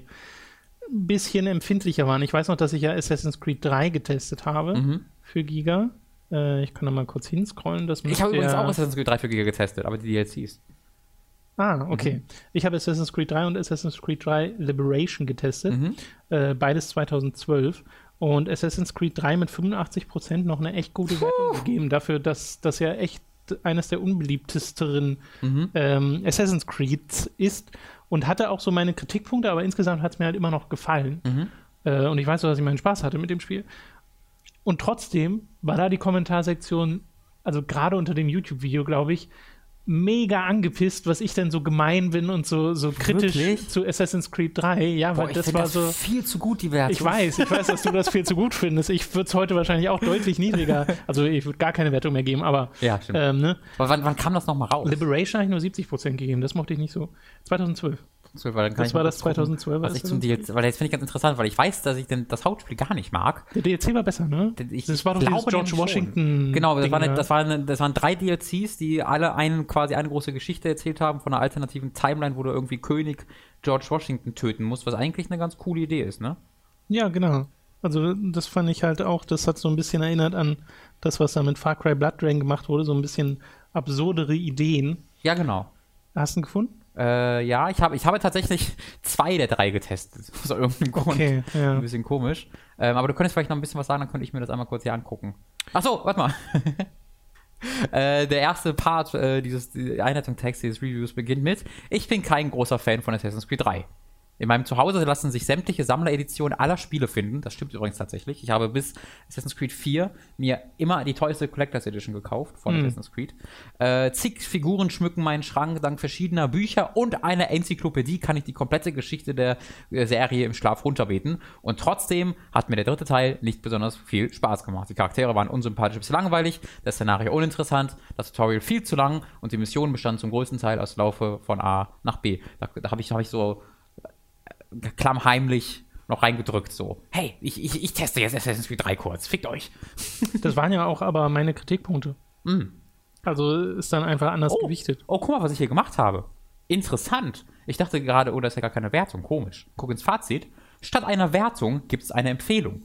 ein bisschen empfindlicher waren. Ich weiß noch, dass ich ja Assassin's Creed 3 getestet habe Mhm. für Giga. Äh, ich kann da mal kurz hinscrollen. Das Ich habe übrigens auch Assassin's Creed 3 für Giga getestet, aber die DLCs. Ah, okay. Mhm. Ich habe Assassin's Creed 3 und Assassin's Creed 3 Liberation getestet. Mhm. Äh, beides 2012. Und Assassin's Creed 3 mit 85% noch eine echt gute Wertung gegeben. Dafür, dass das ja echt eines der unbeliebtesteren Mhm. ähm, Assassin's Creed ist. Und hatte auch so meine Kritikpunkte, aber insgesamt hat es mir halt immer noch gefallen. Mhm. Äh, und ich weiß auch, dass ich meinen Spaß hatte mit dem Spiel. Und trotzdem war da die Kommentarsektion, also gerade unter dem YouTube-Video, glaube ich, mega angepisst, was ich denn so gemein bin und so, so kritisch Wirklich? zu Assassin's Creed 3. Ja, Boah, weil das war so. viel zu gut, die Wertung. Ich weiß, ich weiß, dass du das viel zu gut findest. Ich würde es heute wahrscheinlich auch deutlich niedriger. Also ich würde gar keine Wertung mehr geben, aber Ja, stimmt. ähm, ne? Aber wann, wann kam das nochmal raus? Liberation habe ich nur 70% gegeben, das mochte ich nicht so. 2012. 2012, weil dann kann Das ich war das kurz gucken, 2012, Was ich zum DLC, weil jetzt finde ich ganz interessant, weil ich weiß, dass ich denn das Hauptspiel gar nicht mag. Der DLC war besser, ne? Ich das war doch glaube George Washington. Genau, das, Ding, war eine, ne? das, war eine, das waren drei DLCs, die alle einen, quasi eine große Geschichte erzählt haben von einer alternativen Timeline, wo du irgendwie König George Washington töten musst, was eigentlich eine ganz coole Idee ist, ne? Ja, genau. Also das fand ich halt auch, das hat so ein bisschen erinnert an das, was da mit Far Cry Blood Drain gemacht wurde, so ein bisschen absurdere Ideen. Ja, genau. Hast du ihn gefunden? Äh, ja, ich habe, ich habe tatsächlich zwei der drei getestet. Aus irgendeinem Grund. Okay, ja. Ein bisschen komisch. Ähm, aber du könntest vielleicht noch ein bisschen was sagen, dann könnte ich mir das einmal kurz hier angucken. Ach so, warte mal. äh, der erste Part äh, dieses die Einleitungstext dieses Reviews beginnt mit: Ich bin kein großer Fan von Assassin's Creed 3. In meinem Zuhause lassen sich sämtliche Sammlereditionen aller Spiele finden. Das stimmt übrigens tatsächlich. Ich habe bis Assassin's Creed 4 mir immer die teuerste Collectors Edition gekauft von Hm. Assassin's Creed. Äh, zig Figuren schmücken meinen Schrank. Dank verschiedener Bücher und einer Enzyklopädie kann ich die komplette Geschichte der äh, Serie im Schlaf runterbeten. Und trotzdem hat mir der dritte Teil nicht besonders viel Spaß gemacht. Die Charaktere waren unsympathisch bis langweilig, das Szenario uninteressant, das Tutorial viel zu lang und die Mission bestand zum größten Teil aus Laufe von A nach B. Da, da habe ich, hab ich so klammheimlich noch reingedrückt, so, hey, ich, ich, ich teste jetzt Assassin's Creed 3 kurz, fickt euch. Das waren ja auch aber meine Kritikpunkte. Also ist dann einfach anders Oh. gewichtet. Oh, guck mal, was ich hier gemacht habe. Interessant. Ich dachte gerade, oh, das ist ja gar keine Wertung. Komisch. Guck ins Fazit. Statt einer Wertung gibt es eine Empfehlung.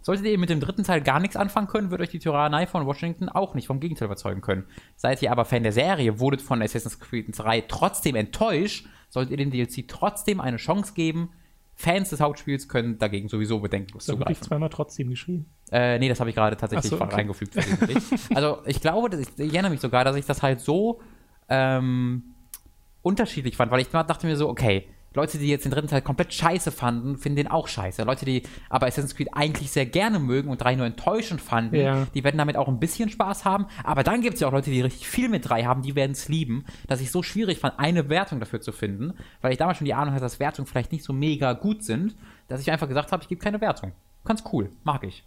Solltet ihr mit dem dritten Teil gar nichts anfangen können, wird euch die Tyrannei von Washington auch nicht vom Gegenteil überzeugen können. Seid ihr aber Fan der Serie, wurdet von Assassin's Creed 3 trotzdem enttäuscht, solltet ihr dem DLC trotzdem eine Chance geben. Fans des Hauptspiels können dagegen sowieso bedenkenlos Da habe ich zugreifen. zweimal trotzdem geschrieben. Äh, nee, das habe ich gerade tatsächlich so, okay. reingefügt. also ich glaube, ich, ich erinnere mich sogar, dass ich das halt so ähm, unterschiedlich fand, weil ich dachte mir so, okay, Leute, die jetzt den dritten Teil komplett scheiße fanden, finden den auch scheiße. Leute, die aber Assassin's Creed eigentlich sehr gerne mögen und 3 nur enttäuschend fanden, Ja. die werden damit auch ein bisschen Spaß haben. Aber dann gibt es ja auch Leute, die richtig viel mit 3 haben, die werden es lieben, dass ich so schwierig fand, eine Wertung dafür zu finden, weil ich damals schon die Ahnung hatte, dass Wertungen vielleicht nicht so mega gut sind, dass ich einfach gesagt habe, ich gebe keine Wertung. Ganz cool, mag ich.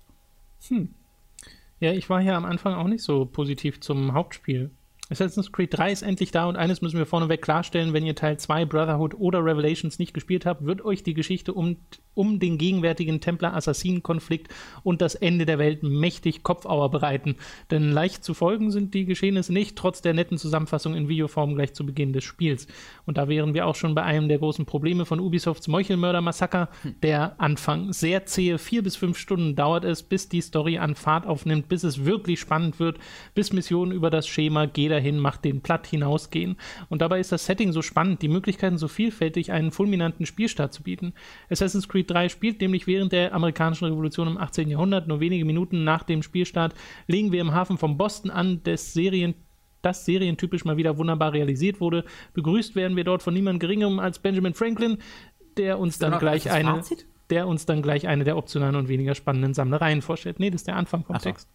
Ja, ich war hier am Anfang auch nicht so positiv zum Hauptspiel. Assassin's Creed 3 ist endlich da und eines müssen wir vorneweg klarstellen, wenn ihr Teil 2 Brotherhood oder Revelations nicht gespielt habt, wird euch die Geschichte um, um den gegenwärtigen Templer-Assassinen-Konflikt und das Ende der Welt mächtig Kopfauer bereiten. Denn leicht zu folgen sind die Geschehnisse nicht, trotz der netten Zusammenfassung in Videoform gleich zu Beginn des Spiels. Und da wären wir auch schon bei einem der großen Probleme von Ubisofts Meuchelmörder-Massaker, der Anfang. Sehr zähe, vier bis fünf Stunden dauert es, bis die Story an Fahrt aufnimmt, bis es wirklich spannend wird, bis Missionen über das Schema Geh dahin, mach den platt hinausgehen. Und dabei ist das Setting so spannend, die Möglichkeiten so vielfältig, einen fulminanten Spielstart zu bieten. Assassin's Creed 3 spielt nämlich während der amerikanischen Revolution im 18. Jahrhundert, nur wenige Minuten nach dem Spielstart, legen wir im Hafen von Boston an, des Serien das serientypisch mal wieder wunderbar realisiert wurde. Begrüßt werden wir dort von niemand Geringerem als Benjamin Franklin, der uns dann gleich eine, Fazit? der uns dann gleich eine der optionalen und weniger spannenden Sammlereien vorstellt. Nee, das ist der Anfang vom Ach. Text.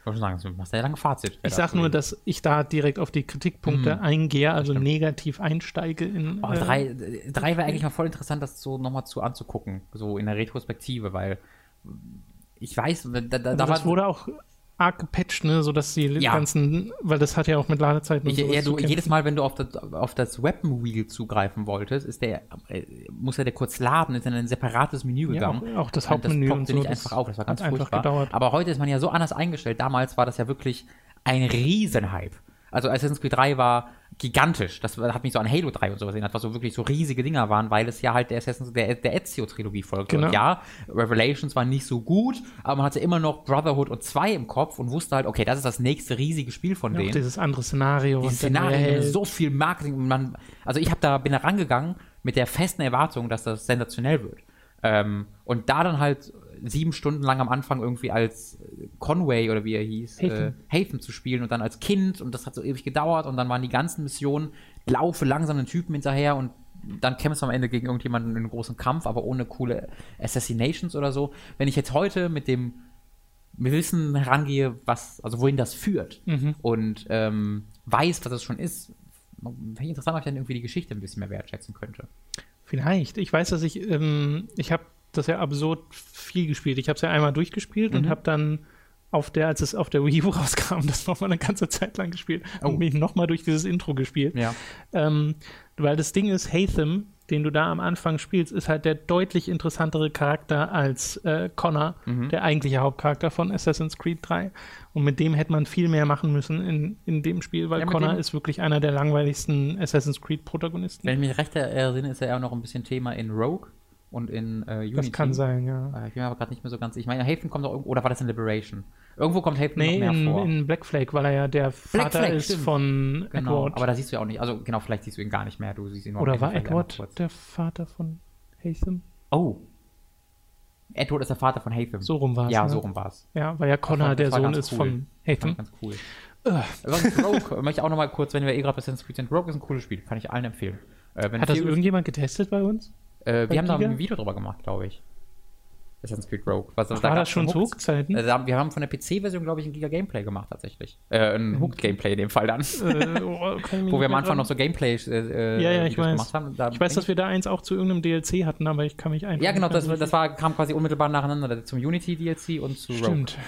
Ich wollte schon sagen, du machst ja lange Fazit. Ich sag nur, dass ich da direkt auf die Kritikpunkte eingehe, also negativ einsteige in. Oh, drei, drei wäre eigentlich mal voll interessant, das so nochmal zu anzugucken, so in der Retrospektive, weil ich weiß, da, da, da das war, wurde auch arg gepatcht, ne, sodass die Ja. ganzen, weil das hat ja auch mit Ladezeiten ich, sowas ja, zu du, jedes Mal, wenn du auf das, auf das Weapon Wheel zugreifen wolltest, ist der, äh, muss er der kurz laden, ist in ein separates Menü Ja, gegangen. auch- auch das Und Hauptmenü Das und so, nicht einfach auf, das war ganz hat furchtbar. gedauert. Aber heute ist man ja so anders eingestellt. Damals war das ja wirklich ein Riesenhype. Also Assassin's Creed 3 war gigantisch. Das hat mich so an Halo 3 und sowas erinnert, was so wirklich so riesige Dinger waren, weil es ja halt der Assassin's, der, der Ezio-Trilogie folgte. Genau. Und ja, Revelations war nicht so gut, aber man hatte immer noch Brotherhood und 2 im Kopf und wusste halt, okay, das ist das nächste riesige Spiel von Ja, denen. dieses andere Szenario Dieses Szenario, so viel Marketing. und Man, also ich hab da, bin da rangegangen mit der festen Erwartung, dass das sensationell wird. Ähm, und da dann halt sieben Stunden lang am Anfang irgendwie als Conway oder wie er hieß, Haven. äh, zu spielen und dann als Kind und das hat so ewig gedauert und dann waren die ganzen Missionen, laufe langsam den Typen hinterher und dann kämpfst du am Ende gegen irgendjemanden in einem großen Kampf, aber ohne coole Assassinations oder so. Wenn ich jetzt heute mit dem Wissen herangehe, was, also wohin das führt Mhm. und ähm, weiß, was es schon ist, wäre interessant, ob ich dann irgendwie die Geschichte ein bisschen mehr wertschätzen könnte. Vielleicht. Ich weiß, dass ich, ähm, ich habe das ja absurd viel gespielt. Ich habe es ja einmal durchgespielt und Mhm. habe dann auf der, als es auf der Wii U rauskam, das nochmal eine ganze Zeit lang gespielt Oh. und mich nochmal durch dieses Intro gespielt. Ja. Ähm, weil das Ding ist, Hatham, den du da am Anfang spielst, ist halt der deutlich interessantere Charakter als äh, Connor, Mhm. der eigentliche Hauptcharakter von Assassin's Creed 3. Und mit dem hätte man viel mehr machen müssen in, in dem Spiel, weil Ja, Connor ist wirklich einer der langweiligsten Assassin's Creed-Protagonisten. Wenn ich mich recht erinnere, ist er ja auch noch ein bisschen Thema in Rogue und in äh, Unity. Das kann sein, ja. Äh, Ich bin mir aber gerade nicht mehr so ganz. Ich meine, Haven kommt doch irgendwo, oder war das in Liberation? Irgendwo kommt Haven Nee, noch mehr in, vor. in Black Flag, weil er ja der Vater Flag, ist stimmt. von genau, Edward. aber da siehst du ja auch nicht. Also genau, vielleicht siehst du ihn gar nicht mehr. Du siehst ihn nur Oder war Edward der Vater von Hatham? Oh. Edward ist der Vater von Haven. So rum war es. Ja, ne? so rum war es. Ja, weil ja Connor der Sohn ist cool. von Hatham. Ganz cool. Übrigens, Rogue möchte ich auch noch mal kurz, wenn wir eh gerade bei Assassin's Creed sind. Rogue ist ein cooles Spiel. Kann ich allen empfehlen. Äh, Hat das irgendjemand getestet bei uns? Äh, wir haben da ein Video drüber gemacht, glaube ich. Assassin's Creed Rogue. Was, War gab's das schon zu Hook-Zeiten? Äh, da- wir haben von der PC-Version, glaube ich, ein Giga-Gameplay gemacht, tatsächlich. Äh, ein Hooked-Gameplay in dem Fall dann. äh, oh, Wo wir am Anfang dran- noch so Gameplay äh, Ja, ja, ich weiß. gemacht haben. Da Ich weiß, dass wir da eins auch zu irgendeinem DLC hatten, aber ich kann mich einfach. ja, genau, das, das war, kam quasi unmittelbar nacheinander zum Unity-DLC und zu Rogue. Stimmt.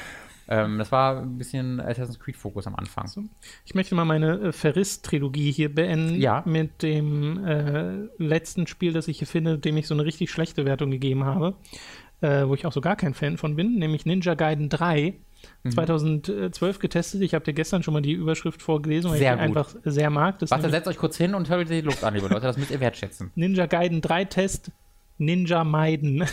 Ähm, das war ein bisschen Assassin's Creed-Fokus am Anfang. Ich möchte mal meine äh, Ferris-Trilogie hier beenden Ja. mit dem äh, letzten Spiel, das ich hier finde, dem ich so eine richtig schlechte Wertung gegeben habe, äh, wo ich auch so gar kein Fan von bin, nämlich Ninja Gaiden 3. Mhm. 2012 getestet. Ich habe dir gestern schon mal die Überschrift vorgelesen, weil Sehr ich einfach sehr mag. Das Warte, setzt euch kurz hin und hört die Luft an, liebe Leute. Das müsst ihr wertschätzen. Ninja Gaiden 3 Test Ninja meiden.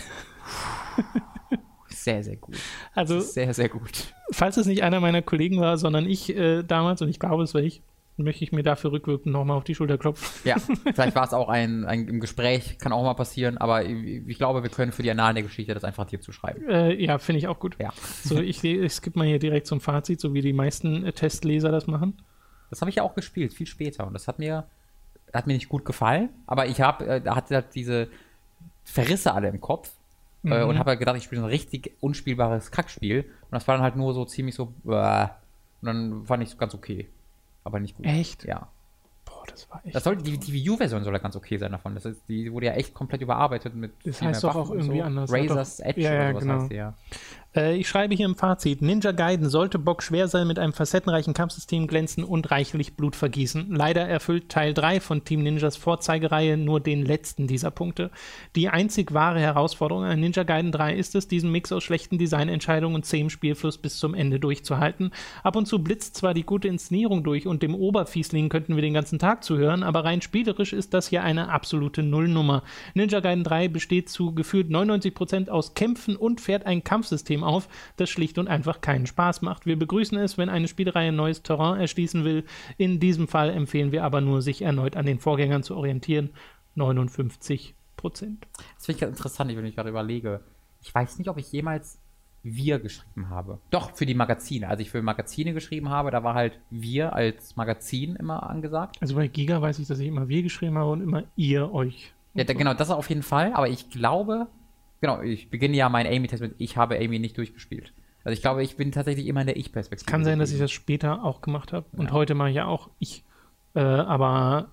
Sehr, sehr gut. Also, Sehr, sehr gut. falls es nicht einer meiner Kollegen war, sondern ich äh, damals, und ich glaube, es war ich, möchte ich mir dafür rückwirkend nochmal auf die Schulter klopfen. Ja, vielleicht war es auch ein, ein im Gespräch, kann auch mal passieren, aber ich, ich glaube, wir können für die Annalen der Geschichte das einfach dir zuschreiben. Äh, ja, finde ich auch gut. Ja. So, ich, ich skippe mal hier direkt zum Fazit, so wie die meisten äh, Testleser das machen. Das habe ich ja auch gespielt, viel später. Und das hat mir, hat mir nicht gut gefallen, aber ich habe, äh, da hatte halt diese Verrisse alle im Kopf äh, Mhm. und habe halt gedacht, ich spiele so ein richtig unspielbares Kackspiel. Und das war dann halt nur so ziemlich so, äh, und dann fand ich es ganz okay. Aber nicht gut. Echt? Ja. Boah, das war echt. Das soll, die, die Wii U-Version soll ja ganz okay sein davon. Das ist, die wurde ja echt komplett überarbeitet mit. Das heißt doch auch irgendwie so. anders. Razor's Edge Ja, ja, oder was genau. heißt die, ja. Äh, ich schreibe hier im Fazit: Ninja Gaiden sollte Bock schwer sein mit einem facettenreichen Kampfsystem glänzen und reichlich Blut vergießen. Leider erfüllt Teil 3 von Team Ninjas Vorzeigereihe nur den letzten dieser Punkte. Die einzig wahre Herausforderung an Ninja Gaiden 3 ist es, diesen Mix aus schlechten Designentscheidungen und zähem Spielfluss bis zum Ende durchzuhalten. Ab und zu blitzt zwar die gute Inszenierung durch und dem Oberfiesling könnten wir den ganzen Tag zuhören, aber rein spielerisch ist das hier eine absolute Nullnummer. Ninja Gaiden 3 besteht zu gefühlt 99% aus Kämpfen und fährt ein Kampfsystem auf, das schlicht und einfach keinen Spaß macht. Wir begrüßen es, wenn eine Spielreihe neues Terrain erschließen will. In diesem Fall empfehlen wir aber nur, sich erneut an den Vorgängern zu orientieren. 59%. Das finde ich ganz interessant, wenn ich gerade überlege. Ich weiß nicht, ob ich jemals wir geschrieben habe. Doch, für die Magazine. Als ich für Magazine geschrieben habe, da war halt wir als Magazin immer angesagt. Also bei Giga weiß ich, dass ich immer wir geschrieben habe und immer ihr euch. Ja, da, genau, das auf jeden Fall. Aber ich glaube, genau, ich beginne ja meinen Amy-Test mit, ich habe Amy nicht durchgespielt. Also ich glaube, ich bin tatsächlich immer in der Ich-Perspektive. Kann sein, dass ich das später auch gemacht habe. Und Ja. heute mache ich ja auch ich. Äh, aber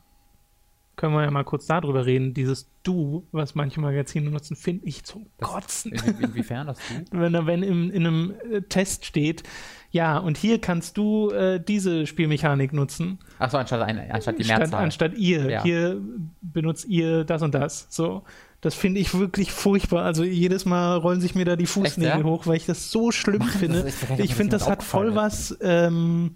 können wir ja mal kurz darüber reden. Dieses Du, was manche Magazine nutzen, finde ich zum Das- Kotzen. In, inwiefern das du? Wenn, wenn im, in einem äh, Test steht, ja, und hier kannst du äh, diese Spielmechanik nutzen. Achso, anstatt, ein, anstatt die Statt, Mehrzahl. anstatt ihr. Ja. Hier benutzt ihr das und das. So. Das finde ich wirklich furchtbar. Also jedes Mal rollen sich mir da die Fußnägel ja? hoch, weil ich das so schlimm finde. ist- ich finde, das das hat voll was, ähm,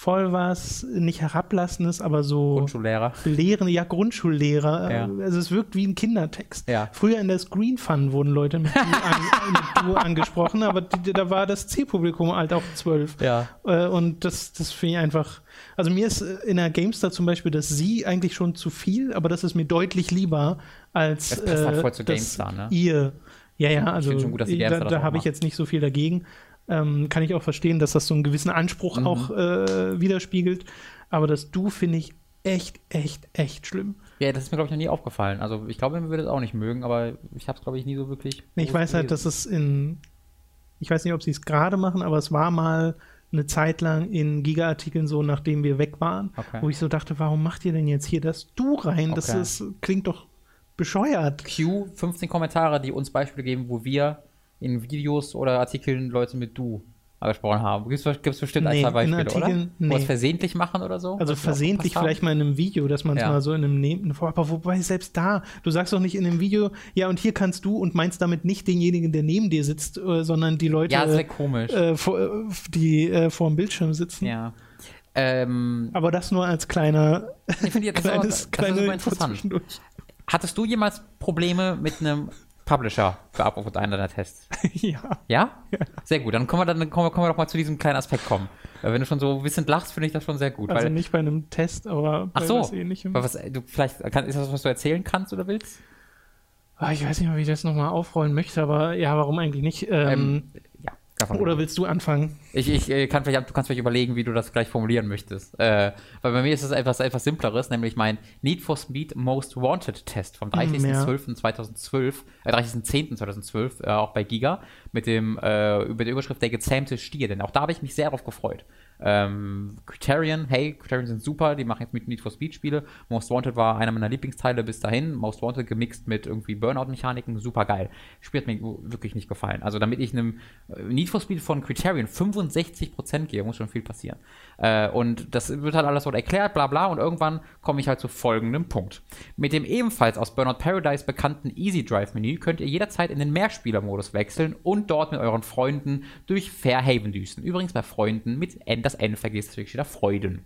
voll was nicht herablassendes, aber so Grundschullehrer. Lehren, ja, Grundschullehrer. Ja. Also es wirkt wie ein Kindertext. Ja. Früher in der Screen Fun wurden Leute mit Du, an, mit du angesprochen, aber die, da war das Zielpublikum halt auch zwölf. Ja. Äh, und das, das finde ich einfach. Also mir ist äh, in der GameStar zum Beispiel das Sie eigentlich schon zu viel, aber das ist mir deutlich lieber als Das passt halt äh, voll zu GameStar, ne? Ihr. Ja, ja, also gut, da, da habe ich jetzt nicht so viel dagegen. Ähm, kann ich auch verstehen, dass das so einen gewissen Anspruch Mhm. auch äh, widerspiegelt. Aber das Du finde ich echt, echt, echt schlimm. Ja, das ist mir, glaube ich, noch nie aufgefallen. Also ich glaube, mir würde es auch nicht mögen, aber ich habe es, glaube ich, nie so wirklich. Ich weiß halt, dass es in, ich weiß nicht, ob sie es gerade machen, aber es war mal eine Zeit lang in Giga-Artikeln so, nachdem wir weg waren, Okay. wo ich so dachte, warum macht ihr denn jetzt hier das Du rein? Das Okay. ist, klingt doch bescheuert. Q 15 Kommentare, die uns Beispiele geben, wo wir in Videos oder Artikeln Leute mit du gesprochen haben. Gibt es bestimmt ein, Nee, zwei in Beispiele, Artikeln- oder? Nee. es versehentlich machen oder so? Also versehentlich aufgepasst haben? vielleicht mal in einem Video, dass man es Ja. mal so in einem vor, aber wobei selbst da, du sagst doch nicht in einem Video, ja und hier kannst du und meinst damit nicht denjenigen, der neben dir sitzt, äh, sondern die Leute, Ja, das komisch. äh, vor, äh, die äh, vor dem Bildschirm sitzen. ja. Ähm, Aber das nur als kleiner, ich jetzt kleines, das ist kleine interessant. Hattest du jemals Probleme mit einem Publisher für Abruf und einer deiner Tests? ja. Ja? Sehr gut. Dann kommen wir, dann kommen wir, können wir doch mal zu diesem kleinen Aspekt kommen. Wenn du schon so ein bisschen lachst, finde ich das schon sehr gut. Also weil, nicht bei einem Test, aber bei ach so. was ähnlichem. Was, du, vielleicht kann, ist das was, du erzählen kannst oder willst? Ah, ich weiß nicht, ob ich das nochmal aufrollen möchte, aber ja, warum eigentlich nicht? Ähm, Ähm, ja. Davon- oder willst du anfangen? Ich, ich äh, kann vielleicht, du kannst vielleicht überlegen, wie du das gleich formulieren möchtest. Äh, weil bei mir ist es etwas, etwas Simpleres, nämlich mein Need for Speed Most Wanted Test vom 30.12.2012, äh, 30.10.2012, äh, auch bei Giga, mit dem, äh, über die Überschrift Der gezähmte Stier, denn auch da habe ich mich sehr darauf gefreut. Ähm, Criterion, hey, Criterion sind super, die machen jetzt mit Need for Speed Spiele. Most Wanted war einer meiner Lieblingsteile bis dahin. Most Wanted gemixt mit irgendwie Burnout-Mechaniken, super geil. Spiel hat mir wirklich nicht gefallen. Also damit ich einem äh, Need for Speed von Criterion 65% gehe, muss schon viel passieren. Äh, und das wird halt alles so erklärt, bla bla, und irgendwann komme ich halt zu folgendem Punkt. Mit dem ebenfalls aus Burnout Paradise bekannten Easy Drive Menü könnt ihr jederzeit in den Mehrspieler-Modus wechseln und dort mit euren Freunden durch Fairhaven düsen. Übrigens bei Freunden mit N, das N vergisst, steht da Freuden.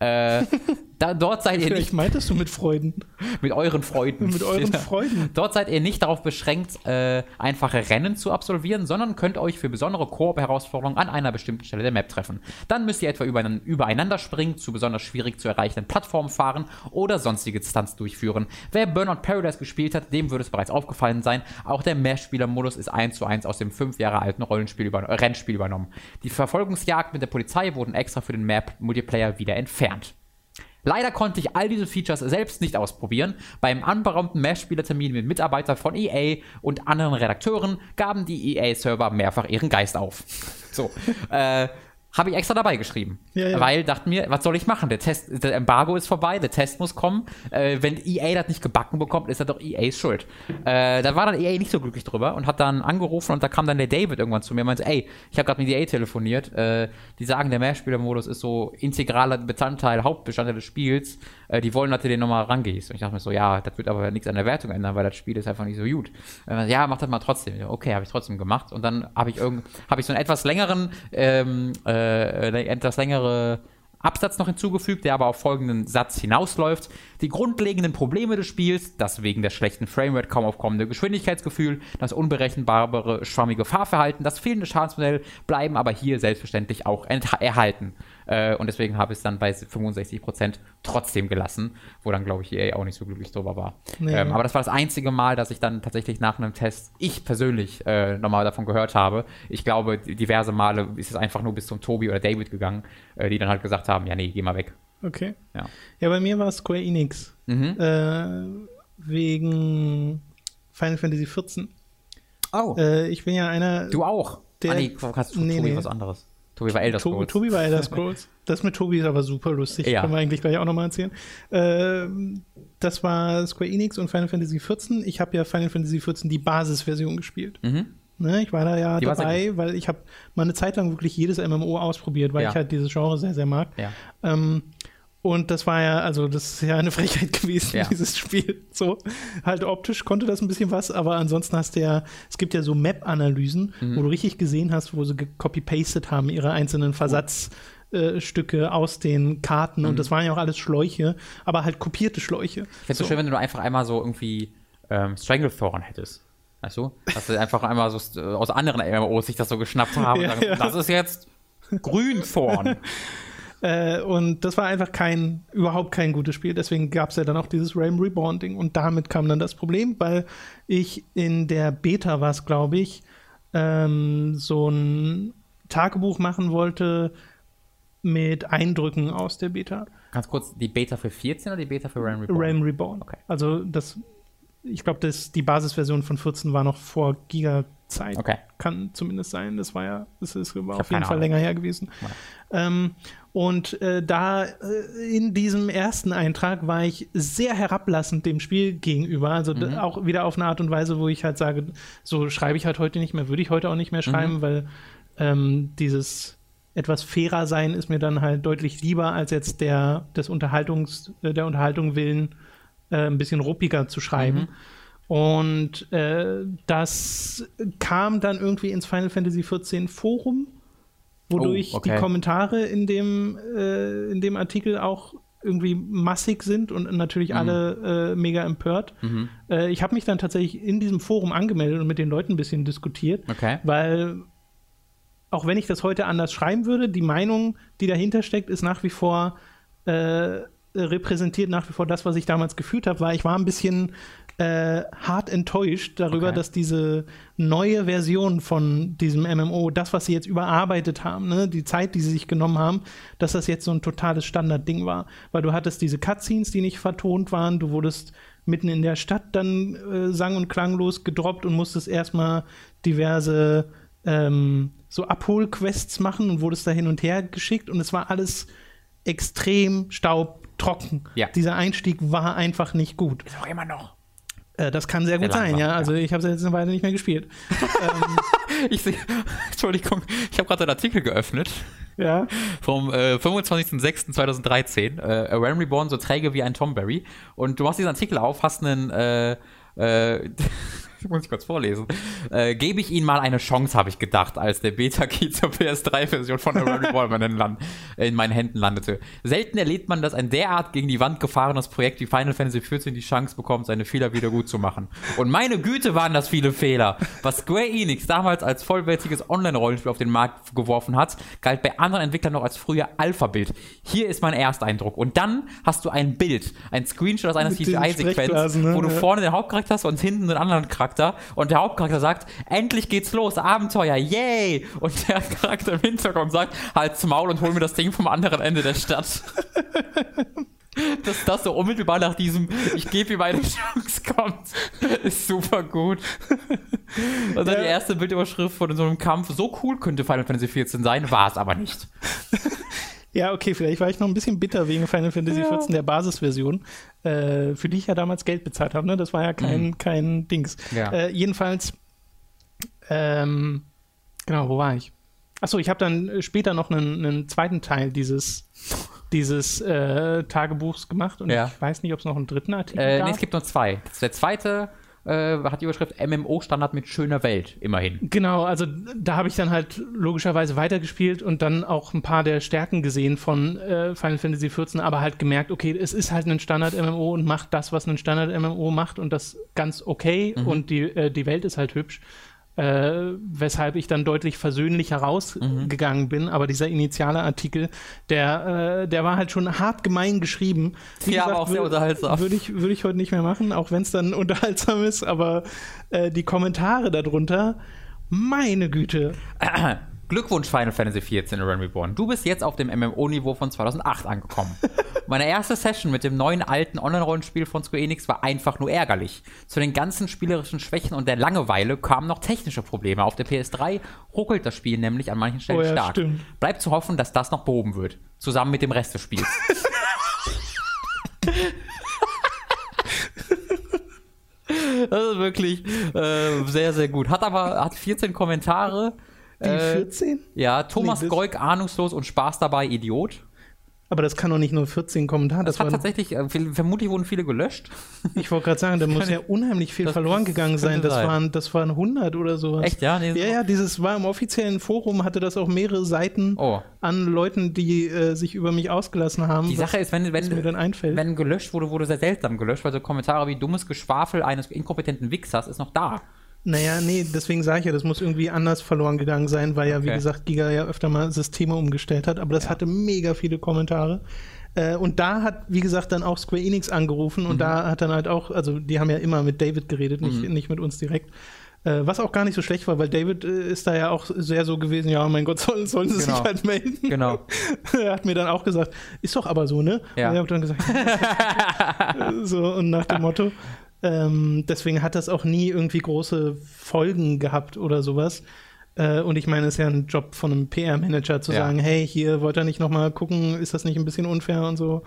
Äh, da, dort seid ihr Vielleicht nicht meintest du mit Freuden. mit euren Freunden. Mit euren Freuden. Dort seid ihr nicht darauf beschränkt, äh, einfache Rennen zu absolvieren, sondern könnt euch für besondere Koop-Herausforderungen an einer bestimmten Stelle der Map treffen. Dann müsst ihr etwa über, übereinander springen, zu besonders schwierig zu erreichenden Plattformen fahren oder sonstige Stunts durchführen. Wer Burnout Paradise gespielt hat, dem würde es bereits aufgefallen sein, auch der Mehrspieler-Modus ist eins zu eins aus dem fünf Jahre alten Rollenspiel über, äh, Rennspiel übernommen. Die Verfolgungsjagd mit der Polizei wurden extra für den Map-Multiplayer wieder entfernt. Leider konnte ich all diese Features selbst nicht ausprobieren. Beim anberaumten Mehrspielertermin mit Mitarbeitern von EA und anderen Redakteuren gaben die EA-Server mehrfach ihren Geist auf. So, äh, habe ich extra dabei geschrieben. Ja, ja. Weil dachte mir, was soll ich machen? Der Test, der Embargo ist vorbei, der Test muss kommen. Äh, wenn EA das nicht gebacken bekommt, ist das doch EAs Schuld. Äh, da war dann EA nicht so glücklich drüber und hat dann angerufen und da kam dann der David irgendwann zu mir und meinte, ey, ich habe gerade mit EA telefoniert. Äh, die sagen, der Mehrspielermodus ist so integraler Bestandteil, Hauptbestandteil des Spiels. Äh, die wollen, dass du den nochmal rangehst. Und ich dachte mir so, ja, das wird aber nichts an der Wertung ändern, weil das Spiel ist einfach nicht so gut. Äh, ja, mach das mal trotzdem. Okay, habe ich trotzdem gemacht. Und dann habe ich irgend, ich so einen etwas längeren, ähm, äh, etwas längere Absatz noch hinzugefügt, der aber auf folgenden Satz hinausläuft. Die grundlegenden Probleme des Spiels, das wegen der schlechten Framerate kaum aufkommende Geschwindigkeitsgefühl, das unberechenbare, schwammige Fahrverhalten, das fehlende Schadensmodell bleiben aber hier selbstverständlich auch erhalten. Äh, und deswegen habe ich es dann bei 65% trotzdem gelassen, wo dann, glaube ich, EA auch nicht so glücklich drüber war. Nee. Ähm, aber das war das einzige Mal, dass ich dann tatsächlich nach einem Test, ich persönlich, äh, nochmal davon gehört habe. Ich glaube, diverse Male ist es einfach nur bis zum Tobi oder David gegangen, äh, die dann halt gesagt haben, ja, nee, geh mal weg. Okay. Ja. Ja, bei mir war es Square Enix. Mhm. Äh, wegen Final Fantasy XIV. Oh. Äh, ich bin ja einer. du auch. der- ah, nee, kannst du nee, nee. was anderes. Tobi war Elder Scrolls. Tobi war Elder Scrolls. Das mit Tobi ist aber super lustig. Ja. Können wir eigentlich gleich auch nochmal erzählen. Ähm, das war Square Enix und Final Fantasy XIV. Ich habe ja Final Fantasy XIV die Basisversion gespielt. Mhm. Ne, ich war da ja Die dabei, weil ich habe mal eine Zeit lang wirklich jedes MMO ausprobiert, weil Ja. ich halt dieses Genre sehr, sehr mag. Ja. Ähm, und das war ja, also das ist ja eine Frechheit gewesen, Ja. dieses Spiel. So, halt optisch konnte das ein bisschen was, aber ansonsten hast du ja, es gibt ja so Map-Analysen, Mhm. wo du richtig gesehen hast, wo sie gecopy-pasted haben, ihre einzelnen Versatzstücke aus den Karten. Mhm. Und das waren ja auch alles Schläuche, aber halt kopierte Schläuche. Ich fände es so schön, wenn du einfach einmal so irgendwie ähm, Stranglethorn hättest. Weißt du? Dass sie einfach einmal so äh, aus anderen MMOs sich das so geschnappt haben Ja, und sagen, ja. das ist jetzt Grünthorn. Äh, und das war einfach kein, überhaupt kein gutes Spiel. Deswegen gab es ja dann auch dieses Realm Reborn-Ding. Und damit kam dann das Problem, weil ich in der Beta war es, glaube ich, ähm, so ein Tagebuch machen wollte mit Eindrücken aus der Beta. Ganz kurz, die Beta für 14 oder die Beta für Realm Reborn? Realm Reborn. Okay. Also das, ich glaube, das, die Basisversion von 14 war noch vor Giga-Zeit. Okay. Kann zumindest sein. Das war ja, das ist war auf jeden Fall Ahnung. länger her gewesen. Ähm, und äh, da äh, in diesem ersten Eintrag war ich sehr herablassend dem Spiel gegenüber. Also Mhm. auch wieder auf eine Art und Weise, wo ich halt sage, so schreibe ich halt heute nicht mehr, würde ich heute auch nicht mehr schreiben, Mhm. weil ähm, dieses etwas fairer sein ist mir dann halt deutlich lieber, als jetzt der, des Unterhaltungs, äh, der Unterhaltung willen äh, ein bisschen ruppiger zu schreiben. Mhm. Und äh, das kam dann irgendwie ins Final Fantasy XIV Forum, wodurch Oh, okay. die Kommentare in dem, äh, in dem Artikel auch irgendwie massig sind und natürlich alle äh, mega empört. Mhm. Äh, ich habe mich dann tatsächlich in diesem Forum angemeldet und mit den Leuten ein bisschen diskutiert, Okay. weil auch wenn ich das heute anders schreiben würde, die Meinung, die dahinter steckt, ist nach wie vor äh, repräsentiert nach wie vor das, was ich damals gefühlt habe, weil ich war ein bisschen äh, hart enttäuscht darüber, Okay. dass diese neue Version von diesem MMO, das, was sie jetzt überarbeitet haben, ne, die Zeit, die sie sich genommen haben, dass das jetzt so ein totales Standardding war. Weil du hattest diese Cutscenes, die nicht vertont waren, du wurdest mitten in der Stadt dann äh, sang- und klanglos gedroppt und musstest erstmal diverse ähm, so Abholquests machen und wurdest da hin und her geschickt und es war alles extrem staubtrocken. Ja. Dieser Einstieg war einfach nicht gut. Ist auch immer noch. Äh, das kann sehr gut sein, ja. Also ich habe es jetzt eine Weile nicht mehr gespielt. Ich sehe, Entschuldigung, ich habe gerade einen Artikel geöffnet ja. vom äh, 25.06.2013. Äh, A Realm Reborn so träge wie ein Tomberry. Und du machst diesen Artikel auf, hast einen, äh, äh, muss ich kurz vorlesen. Äh, Gebe ich ihnen mal eine Chance, habe ich gedacht, als der Beta-Key zur PS3-Version von Realm Reborn in meinen, Land, in meinen Händen landete. Selten erlebt man, dass ein derart gegen die Wand gefahrenes Projekt wie Final Fantasy XIV die Chance bekommt, seine Fehler wieder gut zu machen. Und meine Güte waren das viele Fehler. Was Square Enix damals als vollwertiges Online-Rollenspiel auf den Markt geworfen hat, galt bei anderen Entwicklern noch als früher Alpha-Bild. Hier ist mein Ersteindruck. Und dann hast du ein Bild, ein Screenshot aus einer CGI-Sequenz, ne? wo du vorne den Hauptcharakter hast und hinten einen anderen Charakter. Und der Hauptcharakter sagt, endlich geht's los, Abenteuer, yay! Und der Charakter im Hintergrund sagt, halt's Maul und hol mir das Ding vom anderen Ende der Stadt. Dass das so unmittelbar nach diesem Ich gebe ihm eine Chance kommt, ist super gut. Und dann Ja. die erste Bildüberschrift von so einem Kampf. So cool könnte Final Fantasy XIV sein, war es aber nicht. Ja, okay, vielleicht war ich noch ein bisschen bitter wegen Final Fantasy Ja. XIV der Basisversion, äh, für die ich ja damals Geld bezahlt habe. Ne? Das war ja kein, kein Dings. Ja. Äh, jedenfalls, ähm, genau, wo war ich? Achso, ich habe dann später noch einen, einen zweiten Teil dieses, dieses äh, Tagebuchs gemacht und Ja. ich weiß nicht, ob es noch einen dritten Artikel Äh, gab. nee, es gibt nur zwei. Der zweite äh, hat die Überschrift MMO-Standard mit schöner Welt, immerhin. Genau, also da habe ich dann halt logischerweise weitergespielt und dann auch ein paar der Stärken gesehen von äh, Final Fantasy XIV, aber halt gemerkt, okay, es ist halt ein Standard-MMO und macht das, was ein Standard-MMO macht und das ganz okay und die, äh, die Welt ist halt hübsch. Äh, weshalb ich dann deutlich versöhnlicher rausgegangen bin. Aber dieser initiale Artikel, der, äh, der war halt schon hart gemein geschrieben. Wie Ja, aber auch sehr unterhaltsam. Würde ich, würde ich heute nicht mehr machen, auch wenn es dann unterhaltsam ist. Aber äh, die Kommentare darunter, meine Güte. Glückwunsch Final Fantasy XIV in Realm Reborn. Du bist jetzt auf dem MMO-Niveau von 2008 angekommen. Meine erste Session mit dem neuen alten Online-Rollenspiel von Square Enix war einfach nur ärgerlich. Zu den ganzen spielerischen Schwächen und der Langeweile kamen noch technische Probleme. Auf der PS3 ruckelt das Spiel nämlich an manchen Stellen Oh ja, stark. stimmt. Bleibt zu hoffen, dass das noch behoben wird. Zusammen mit dem Rest des Spiels. Das ist wirklich äh, sehr, sehr gut. Hat aber hat 14 Kommentare. Die Äh, 14? ja, Thomas Nee, Goik, ahnungslos und Spaß dabei, Idiot. Aber das kann doch nicht nur 14 Kommentare. Das Das hat war, tatsächlich, äh, vermutlich wurden viele gelöscht. ich wollte gerade sagen, da muss ja unheimlich viel verloren gegangen sein. Das sein. waren, das waren 100 oder sowas. Echt, ja? Nee, Ja, ja, dieses war im offiziellen Forum, hatte das auch mehrere Seiten Oh. an Leuten, die äh, sich über mich ausgelassen haben. Die was- Sache ist, wenn, was mir dann wenn, einfällt. wenn gelöscht wurde, wurde sehr seltsam gelöscht, weil so Kommentare wie dummes Geschwafel eines inkompetenten Wichsers ist noch da. Naja, nee, deswegen sage ich ja, das muss irgendwie anders verloren gegangen sein, weil ja, wie Okay. gesagt, Giga ja öfter mal Systeme umgestellt hat, aber das hatte mega viele Kommentare. Äh, und da hat, wie gesagt, dann auch Square Enix angerufen und da hat dann halt auch, also die haben ja immer mit David geredet, nicht, nicht mit uns direkt. Äh, was auch gar nicht so schlecht war, weil David äh, ist da ja auch sehr so gewesen, ja, mein Gott, sollen, sollen sie Genau. sich halt melden. Genau. er hat mir dann auch gesagt, ist doch aber so, ne? Ja. Und ich habe dann gesagt, so und nach dem Motto. Ähm, deswegen hat das auch nie irgendwie große Folgen gehabt oder sowas. Äh, und ich meine, es ist ja ein Job von einem PR-Manager zu Ja. sagen, hey, hier wollt ihr nicht nochmal gucken, ist das nicht ein bisschen unfair und so.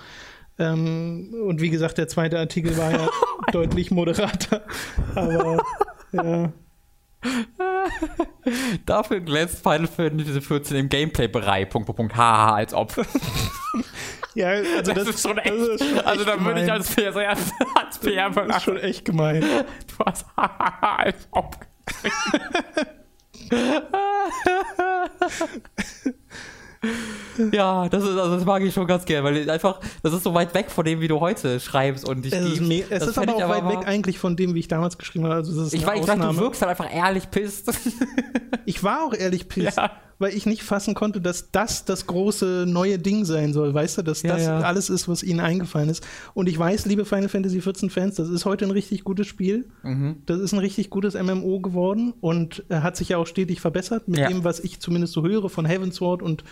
Ähm, und wie gesagt, der zweite Artikel war ja deutlich moderater. Aber ja. Dafür glänzt Final Fantasy 14 im Gameplay-Bereich. Punkt, Punkt, Punkt, haha, als ob. Ja, also das, Das, ist schon echt. ist schon also da würde ich als PR, als, als PR Das ist schon echt gemein. Du hast haha, als ob. ja, das ist, also das mag ich schon ganz gerne, weil einfach, das ist so weit weg von dem, wie du heute schreibst und dich Es ist, gibst. me- es Das ist aber ich auch weit weg eigentlich von dem, wie ich damals geschrieben habe. Also ist Ich, weiß, ich weiß, du wirkst halt einfach ehrlich pisst. Ich war auch ehrlich pisst, Ja. Weil ich nicht fassen konnte, dass das das große neue Ding sein soll. Weißt du, dass Ja, das ja. alles ist, was ihnen eingefallen ist. Und ich weiß, liebe Final Fantasy 14 Fans, das ist heute ein richtig gutes Spiel. Mhm. Das ist ein richtig gutes MMO geworden und äh, hat sich ja auch stetig verbessert mit Ja. dem, was ich zumindest so höre von Heavensward und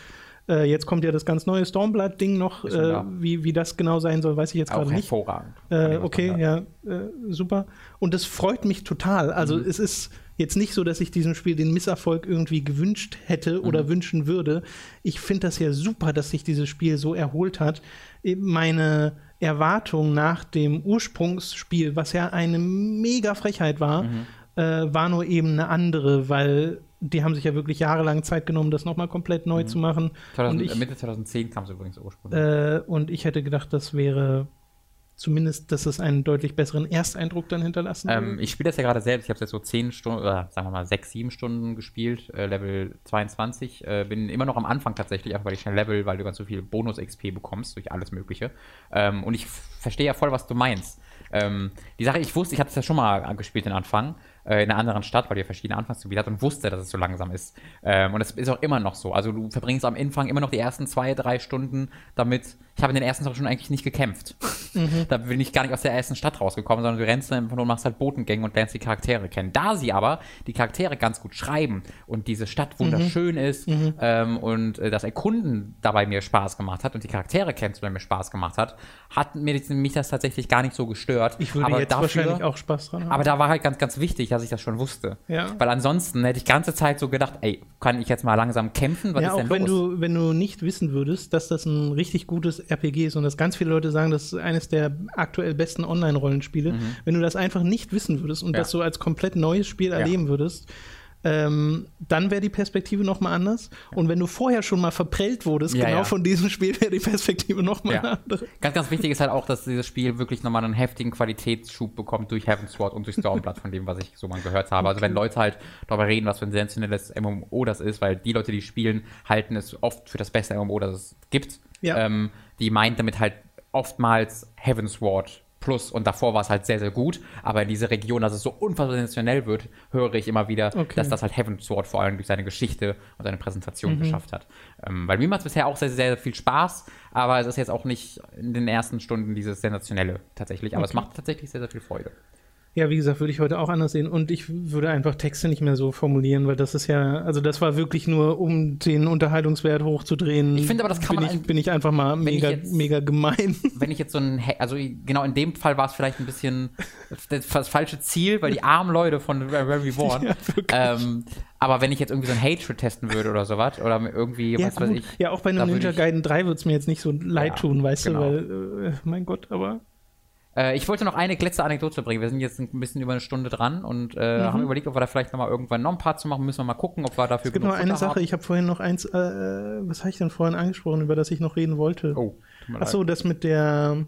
äh, jetzt kommt ja das ganz neue Stormblood-Ding noch. Äh, wie, wie das genau sein soll, weiß ich jetzt gerade nicht. hervorragend. Äh, okay, ja, äh, super. Und das freut mich total. Also Mhm. es ist jetzt nicht so, dass ich diesem Spiel den Misserfolg irgendwie gewünscht hätte oder Mhm. wünschen würde. Ich finde das ja super, dass sich dieses Spiel so erholt hat. Meine Erwartung nach dem Ursprungsspiel, was ja eine mega Frechheit war, Mhm. äh, war nur eben eine andere, weil die haben sich ja wirklich jahrelang Zeit genommen, das nochmal komplett neu zu machen. 2000, und ich, Mitte 2010 kam es übrigens ursprünglich. äh, und ich hätte gedacht, das wäre zumindest, dass es einen deutlich besseren Ersteindruck dann hinterlassen Ähm, ich spiele das ja gerade selbst. Ich habe es jetzt so 10 Stunden, oder sagen wir mal 6, 7 Stunden gespielt, äh, Level 22. Äh, bin immer noch am Anfang tatsächlich, einfach weil ich schnell level, weil du ganz so viel Bonus-XP bekommst durch alles Mögliche. Ähm, und ich verstehe ja voll, was du meinst. Ähm, die Sache, ich wusste, ich hatte es ja schon mal gespielt den Anfang, äh, in einer anderen Stadt, weil die ja verschiedene Anfangsgebiete hat und wusste, dass es so langsam ist. Ähm, und das ist auch immer noch so. Also du verbringst am Anfang immer noch die ersten zwei, drei Stunden damit. Ich habe in den ersten zwei Stunden eigentlich nicht gekämpft. Da bin ich gar nicht aus der ersten Stadt rausgekommen, sondern du rennst dann einfach nur und machst halt Botengänge und lernst die Charaktere kennen. Da sie aber die Charaktere ganz gut schreiben und diese Stadt wunderschön ist ähm, und äh, das Erkunden dabei mir Spaß gemacht hat und die Charaktere kennenzulernen mir Spaß gemacht hat, hat mir, mich das tatsächlich gar nicht so gestört. ich würde aber jetzt dafür, wahrscheinlich auch Spaß dran haben. aber da war halt ganz, ganz wichtig, dass ich das schon wusste. Ja. Weil ansonsten hätte ich ganze Zeit so gedacht, ey, kann ich jetzt mal langsam kämpfen? Was ja, ist auch denn wenn los? du, wenn du nicht wissen würdest, dass das ein richtig gutes RPG ist und dass ganz viele Leute sagen, das ist eines der aktuell besten Online-Rollenspiele, wenn du das einfach nicht wissen würdest und Mhm. Ja. das so als komplett neues Spiel erleben würdest, ähm, dann wäre die Perspektive nochmal anders. Und wenn du vorher schon mal verprellt wurdest, Ja, genau ja. von diesem Spiel, wäre die Perspektive nochmal eine Ja. andere. Ganz, ganz wichtig ist halt auch, dass dieses Spiel wirklich nochmal einen heftigen Qualitätsschub bekommt durch Heavensward und durch Stormblood, von dem, was ich so mal gehört habe. Also wenn Leute halt darüber reden, was für ein sensationelles MMO das ist, weil die Leute, die spielen, halten es oft für das beste MMO, das es gibt. Ja. Ähm, die meint damit halt oftmals Heavensward Plus und davor war es halt sehr, sehr gut, aber in dieser Region, dass es so unfassbar sensationell wird, höre ich immer wieder, Okay. dass das halt Heavensward vor allem durch seine Geschichte und seine Präsentation Mhm. geschafft hat. Ähm, weil mir macht es bisher auch sehr, sehr, sehr viel Spaß, aber es ist jetzt auch nicht in den ersten Stunden dieses Sensationelle tatsächlich, aber es Okay. macht tatsächlich sehr, sehr viel Freude. Ja, wie gesagt, würde ich heute auch anders sehen. Und ich würde einfach Texte nicht mehr so formulieren, weil das ist ja, also das war wirklich nur, um den Unterhaltungswert hochzudrehen. Ich finde aber, das kann bin man ich, bin ich einfach mal mega, jetzt- mega gemein. Wenn ich jetzt so ein, also genau in dem Fall war es vielleicht ein bisschen das, das falsche Ziel, weil die armen Leute von Very Reborn, Ja, ähm, aber wenn ich jetzt irgendwie so ein Hatred testen würde oder sowas, oder irgendwie, Ja, was weiß gut. ich, ja, auch bei einem würde Ninja Gaiden 3 wird es mir jetzt nicht so leid Ja, tun, weißt genau. du, weil, äh, mein Gott, aber Äh, ich wollte noch eine letzte Anekdote bringen. Wir sind jetzt ein bisschen über eine Stunde dran und äh, Mhm. haben überlegt, ob wir da vielleicht noch mal irgendwann noch ein paar zu machen. Müssen wir mal gucken, ob wir dafür es gibt noch eine Futter Sache, ich habe vorhin noch eins, äh, was habe ich denn vorhin angesprochen, über das ich noch reden wollte? haben. Oh, tut mir Ach so, leid. das mit der,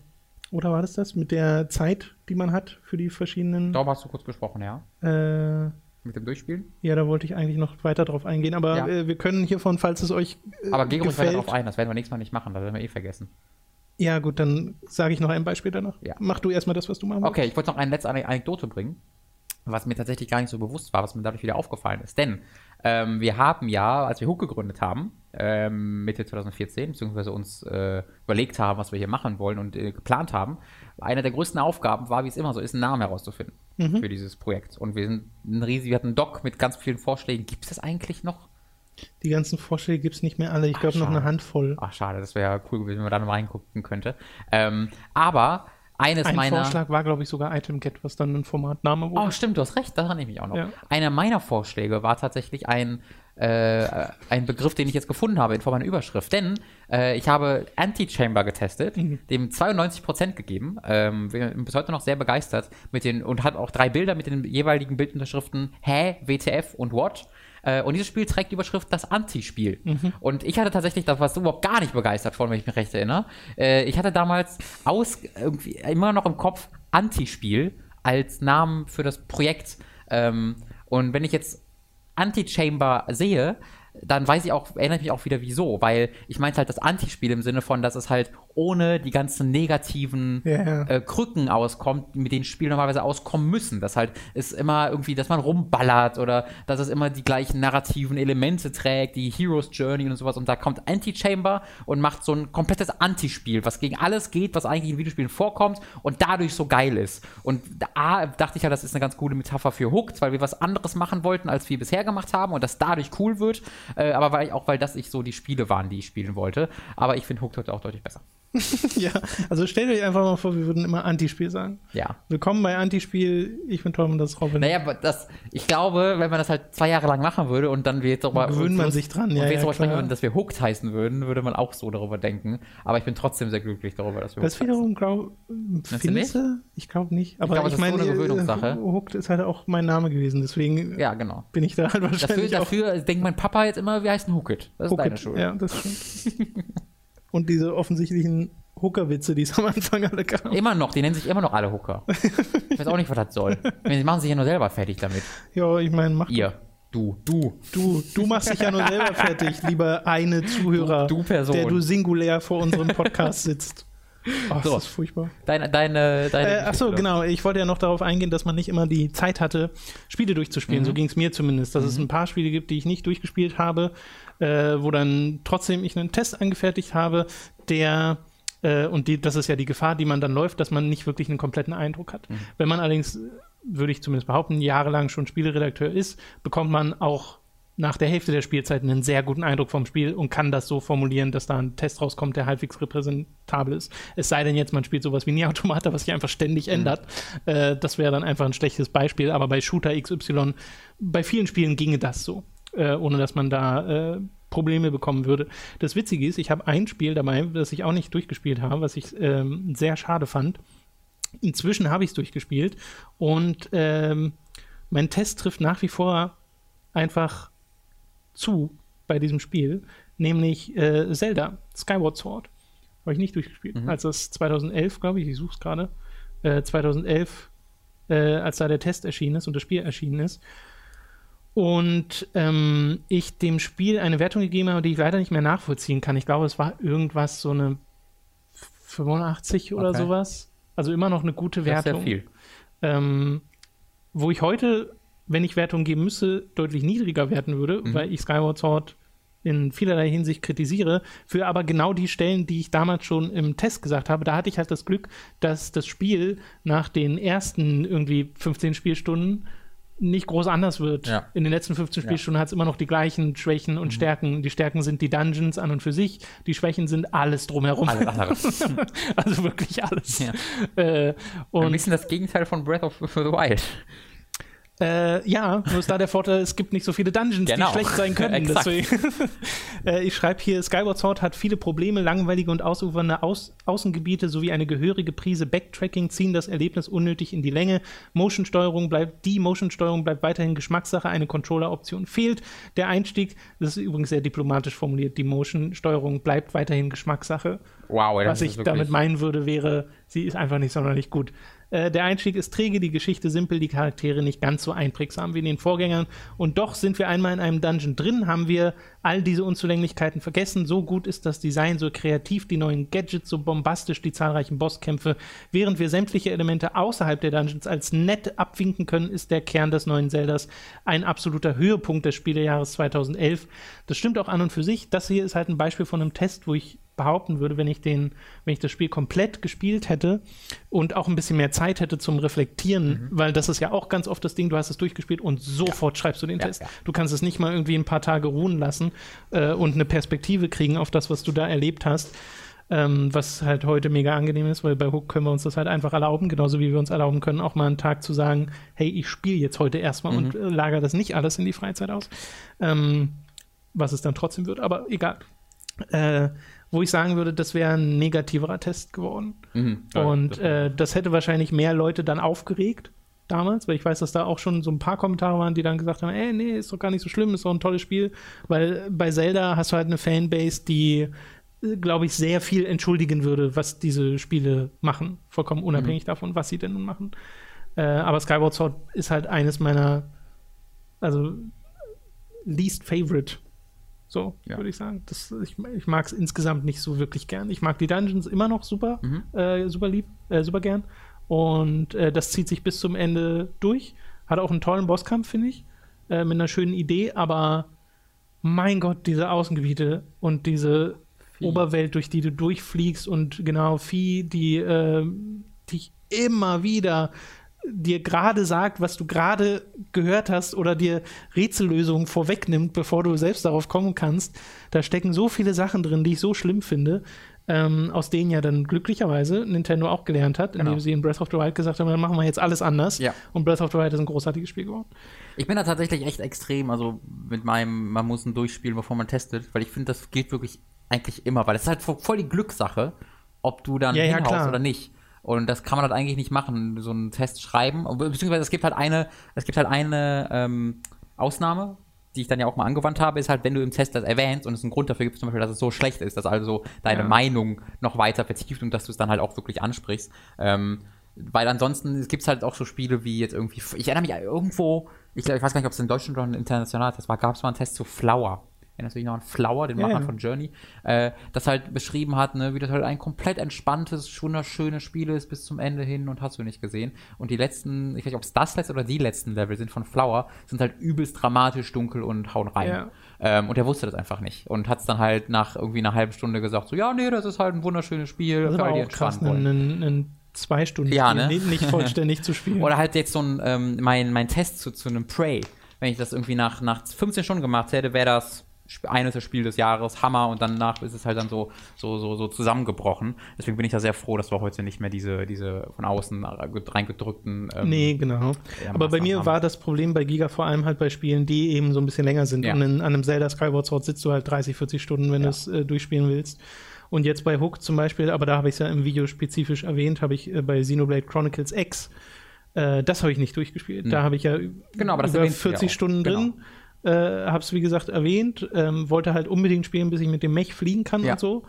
oder war das das, mit der Zeit, die man hat für die verschiedenen, Darüber hast du kurz gesprochen, ja? äh, Mit dem Durchspielen. ja, da wollte ich eigentlich noch weiter drauf eingehen, aber Ja. äh, wir können hiervon, falls es euch äh, Aber geh ruhig weiter darauf ein. Das werden wir nächstes Mal nicht machen. Das werden wir eh vergessen. Ja gut, dann sage ich noch ein Beispiel danach. Ja. Mach du erstmal das, was du machen willst. Okay, ich wollte noch eine letzte Ane- Anekdote bringen, was mir tatsächlich gar nicht so bewusst war, was mir dadurch wieder aufgefallen ist. Denn ähm, wir haben ja, als wir Hook gegründet haben, ähm, Mitte 2014, beziehungsweise uns äh, überlegt haben, was wir hier machen wollen und äh, geplant haben, eine der größten Aufgaben war, wie es immer so ist, einen Namen herauszufinden für dieses Projekt. Und wir sind ein riesig, wir hatten einen Doc mit ganz vielen Vorschlägen. Gibt es das eigentlich noch? Die ganzen Vorschläge gibt es nicht mehr alle, ich glaube noch eine Handvoll. Ach, schade, das wäre cool gewesen, wenn man da noch mal reingucken könnte. Ähm, aber eines Ein meiner. Vorschlag war, glaube ich, sogar Item Get, was dann ein Formatname wurde. Oh, stimmt, du hast recht, daran nehme ich auch noch. Ja. Einer meiner Vorschläge war tatsächlich ein äh, ein Begriff, den ich jetzt gefunden habe in Form einer Überschrift. Denn äh, ich habe Anti-Chamber getestet, mhm. dem 92% gegeben. Ähm, bin bis heute noch sehr begeistert mit den und hat auch drei Bilder mit den jeweiligen Bildunterschriften Hä, WTF und What. Äh, und dieses Spiel trägt die Überschrift das Anti-Spiel. Mhm. Und ich hatte tatsächlich, das warst du überhaupt gar nicht begeistert von, wenn ich mich recht erinnere. Äh, ich hatte damals aus, irgendwie immer noch im Kopf Anti-Spiel als Namen für das Projekt. Ähm, und wenn ich jetzt Anti-Chamber sehe, dann weiß ich auch, erinnere ich mich auch wieder wieso, weil ich meinte halt das Antispiel im Sinne von, dass es halt ohne die ganzen negativen yeah. äh, Krücken auskommt, mit denen Spiele normalerweise auskommen müssen. Dass halt es immer irgendwie, dass man rumballert oder dass es immer die gleichen narrativen Elemente trägt, die Heroes Journey und sowas. Und da kommt Anti-Chamber und macht so ein komplettes Antispiel, was gegen alles geht, was eigentlich in Videospielen vorkommt und dadurch so geil ist. Und da dachte ich ja, das ist eine ganz coole Metapher für Hooked, weil wir was anderes machen wollten, als wir bisher gemacht haben und das dadurch cool wird. Äh, aber weil, auch weil das ich so die Spiele waren, die ich spielen wollte. Aber ich finde Hooked heute auch deutlich besser. ja, also stellt euch einfach mal vor, wir würden immer Antispiel sagen. Ja. Willkommen bei Antispiel, ich bin Tom und das ist Robin. Naja, das, ich glaube, wenn man das halt zwei Jahre lang machen würde und dann wir jetzt darüber. Gewöhnt man sich dran, ja. Wir jetzt darüber sprechen würden, dass wir Hooked heißen würden, würde man auch so darüber denken. Aber ich bin trotzdem sehr glücklich darüber, dass wir Das wiederum, glaube Findest du? Ich glaube nicht. Aber ich, glaub, ich meine, so eine Gewöhnungssache. Hooked ist halt auch mein Name gewesen, deswegen ja, genau. bin ich da halt wahrscheinlich. Dafür, dafür denkt mein Papa jetzt immer, wir heißen Hooked. Das ist Hooked, deine Schuld. Ja, das stimmt. und diese offensichtlichen Hooker-Witze, die es am Anfang alle gab. Immer noch, die nennen sich immer noch alle Hooker. Ich weiß auch nicht, was das soll. Sie machen sich ja nur selber fertig damit. Ja, ich meine, mach. Ihr. Du, du. Du, du machst dich ja nur selber fertig, lieber eine Zuhörer, du, du Person. der du singulär vor unserem Podcast sitzt. Ach, so. das ist furchtbar. Deine, deine, deine äh, achso, genau. Ich wollte ja noch darauf eingehen, dass man nicht immer die Zeit hatte, Spiele durchzuspielen. Mhm. So ging es mir zumindest. Dass mhm. es ein paar Spiele gibt, die ich nicht durchgespielt habe, äh, wo dann trotzdem ich einen Test angefertigt habe, der äh, und die, das ist ja die Gefahr, die man dann läuft, dass man nicht wirklich einen kompletten Eindruck hat. Mhm. Wenn man allerdings, würde ich zumindest behaupten, jahrelang schon Spieleredakteur ist, bekommt man auch nach der Hälfte der Spielzeit einen sehr guten Eindruck vom Spiel und kann das so formulieren, dass da ein Test rauskommt, der halbwegs repräsentabel ist. Es sei denn jetzt, man spielt sowas wie Nie Automata, was sich einfach ständig mhm. ändert. Äh, das wäre dann einfach ein schlechtes Beispiel, aber bei Shooter XY, bei vielen Spielen ginge das so, äh, ohne dass man da äh, Probleme bekommen würde. Das Witzige ist, ich habe ein Spiel dabei, das ich auch nicht durchgespielt habe, was ich ähm, sehr schade fand. Inzwischen habe ich es durchgespielt und ähm, mein Test trifft nach wie vor einfach zu bei diesem Spiel, nämlich äh, Zelda, Skyward Sword. Habe ich nicht durchgespielt. Mhm. Als das 2011, glaube ich, ich suche es gerade, äh, 2011, äh, als da der Test erschienen ist und das Spiel erschienen ist, und ähm, ich dem Spiel eine Wertung gegeben habe, die ich leider nicht mehr nachvollziehen kann. Ich glaube, es war irgendwas so eine 85 oder okay. sowas. Also immer noch eine gute Wertung. Das sehr viel. Ähm, wo ich heute, wenn ich Wertung geben müsste, deutlich niedriger werten würde, mhm. weil ich Skyward Sword in vielerlei Hinsicht kritisiere, für aber genau die Stellen, die ich damals schon im Test gesagt habe, da hatte ich halt das Glück, dass das Spiel nach den ersten irgendwie 15 Spielstunden nicht groß anders wird. Ja. In den letzten 15 Spielstunden ja. hat es immer noch die gleichen Schwächen und mhm. Stärken. Die Stärken sind die Dungeons an und für sich, die Schwächen sind alles drumherum. Alles also wirklich alles. Ja. Äh, und Ein bisschen das Gegenteil von Breath of the Wild. Äh, ja, nur ist da der Vorteil, es gibt nicht so viele Dungeons, genau. die schlecht sein können. äh, ich schreibe hier, Skyward Sword hat viele Probleme, langweilige und ausufernde Aus Außengebiete sowie eine gehörige Prise Backtracking ziehen das Erlebnis unnötig in die Länge. Motion-Steuerung bleibt, die Motion-Steuerung bleibt weiterhin Geschmackssache, eine Controller-Option fehlt. Der Einstieg, das ist übrigens sehr diplomatisch formuliert, die Motion-Steuerung bleibt weiterhin Geschmackssache. Wow, Was ich damit meinen würde, wäre, sie ist einfach nicht sonderlich gut. Äh, der Einstieg ist träge, die Geschichte simpel, die Charaktere nicht ganz so einprägsam wie in den Vorgängern. Und doch sind wir einmal in einem Dungeon drin, haben wir all diese Unzulänglichkeiten vergessen. So gut ist das Design, so kreativ die neuen Gadgets, so bombastisch die zahlreichen Bosskämpfe. Während wir sämtliche Elemente außerhalb der Dungeons als nett abwinken können, ist der Kern des neuen Zeldas ein absoluter Höhepunkt des Spielejahres 2011. Das stimmt auch an und für sich. Das hier ist halt ein Beispiel von einem Test, wo ich behaupten würde, wenn ich den, wenn ich das Spiel komplett gespielt hätte und auch ein bisschen mehr Zeit hätte zum Reflektieren, mhm. weil das ist ja auch ganz oft das Ding, du hast es durchgespielt und sofort ja. schreibst du den ja, Test. Ja. Du kannst es nicht mal irgendwie ein paar Tage ruhen lassen äh, und eine Perspektive kriegen auf das, was du da erlebt hast. Ähm, was halt heute mega angenehm ist, weil bei Hook können wir uns das halt einfach erlauben, genauso wie wir uns erlauben können, auch mal einen Tag zu sagen, hey, ich spiele jetzt heute erstmal mhm. und äh, lager das nicht alles in die Freizeit aus. Ähm, was es dann trotzdem wird, aber egal. Äh, wo ich sagen würde, das wäre ein negativerer Test geworden. Mhm. Ja, Und das- äh, das hätte wahrscheinlich mehr Leute dann aufgeregt damals, weil ich weiß, dass da auch schon so ein paar Kommentare waren, die dann gesagt haben, ey, nee, ist doch gar nicht so schlimm, ist doch ein tolles Spiel, weil bei Zelda hast du halt eine Fanbase, die glaube ich, sehr viel entschuldigen würde, was diese Spiele machen, vollkommen unabhängig davon, was sie denn nun machen. Äh, aber Skyward Sword ist halt eines meiner, also least favorite, so Ja. würde ich sagen. Das, ich ich mag es insgesamt nicht so wirklich gern. Ich mag die Dungeons immer noch super, äh, super lieb, äh, super gern. Und äh, das zieht sich bis zum Ende durch. Hat auch einen tollen Bosskampf, finde ich, äh, mit einer schönen Idee, aber mein Gott, diese Außengebiete und diese Vieh. Oberwelt, durch die du durchfliegst und genau Vieh, die äh, dich immer wieder dir gerade sagt, was du gerade gehört hast oder dir Rätsellösungen vorwegnimmt, bevor du selbst darauf kommen kannst. Da stecken so viele Sachen drin, die ich so schlimm finde, ähm, aus denen ja dann glücklicherweise Nintendo auch gelernt hat, indem Genau. sie in Breath of the Wild gesagt haben, dann machen wir jetzt alles anders. Ja. Und Breath of the Wild ist ein großartiges Spiel geworden. Ich bin da tatsächlich echt extrem, also mit meinem, man muss ihn durchspielen, bevor man testet, weil ich finde, das gilt wirklich eigentlich immer, weil es ist halt vo- voll die Glückssache, ob du dann Ja, ja, hinhaust klar. oder nicht. Und das kann man halt eigentlich nicht machen, so einen Test schreiben. Beziehungsweise es gibt halt eine, es gibt halt eine ähm, Ausnahme, die ich dann ja auch mal angewandt habe, ist halt, wenn du im Test das erwähnst und es einen Grund dafür gibt, zum Beispiel, dass es so schlecht ist, dass also deine Ja. Meinung noch weiter vertieft und dass du es dann halt auch wirklich ansprichst. Ähm, weil ansonsten es gibt halt auch so Spiele wie jetzt irgendwie, ich erinnere mich irgendwo, ich, glaub, ich weiß gar nicht, ob es in Deutschland oder ein international Test war, gab es mal einen Test zu Flower. Erinnerst du dich noch an Flower, den Ja, Machern ja. von Journey, äh, das halt beschrieben hat, ne, wie das halt ein komplett entspanntes, wunderschönes Spiel ist bis zum Ende hin und hast du nicht gesehen. Und die letzten, ich weiß nicht, ob es das letzte oder die letzten Level sind von Flower, sind halt übelst dramatisch, dunkel und hauen rein. Ja. Ähm, und er wusste das einfach nicht. Und hat es dann halt nach irgendwie einer halben Stunde gesagt, so, ja, nee, das ist halt ein wunderschönes Spiel, Das für die auch krass, entspannen wollen. einen, einen zwei Stunden Ja, ne? nicht, vollständig zu spielen. Oder halt jetzt so ein, ähm, mein, mein Test zu, zu einem Prey. Wenn ich das irgendwie nach, nach 15 Stunden gemacht hätte, wäre das eines der Spiel des Jahres, Hammer, und danach ist es halt dann so, so, so, so zusammengebrochen. Deswegen bin ich da sehr froh, dass wir heute nicht mehr diese, diese von außen reingedrückten. Ähm, Nee, genau. Aber bei mir haben. war das Problem bei Giga vor allem halt bei Spielen, die eben so ein bisschen länger sind. Ja. Und in, an einem Zelda Skyward Sword sitzt du halt 30, 40 Stunden, wenn Ja. du es äh, durchspielen willst. Und jetzt bei Hook zum Beispiel, aber da habe ich es ja im Video spezifisch erwähnt, habe ich äh, bei Xenoblade Chronicles X, äh, das habe ich nicht durchgespielt. Da habe ich ja Genau, über erwähnst du ja 40 auch. Stunden Genau. Äh, habe es wie gesagt erwähnt, ähm, wollte halt unbedingt spielen, bis ich mit dem Mech fliegen kann Ja. und so.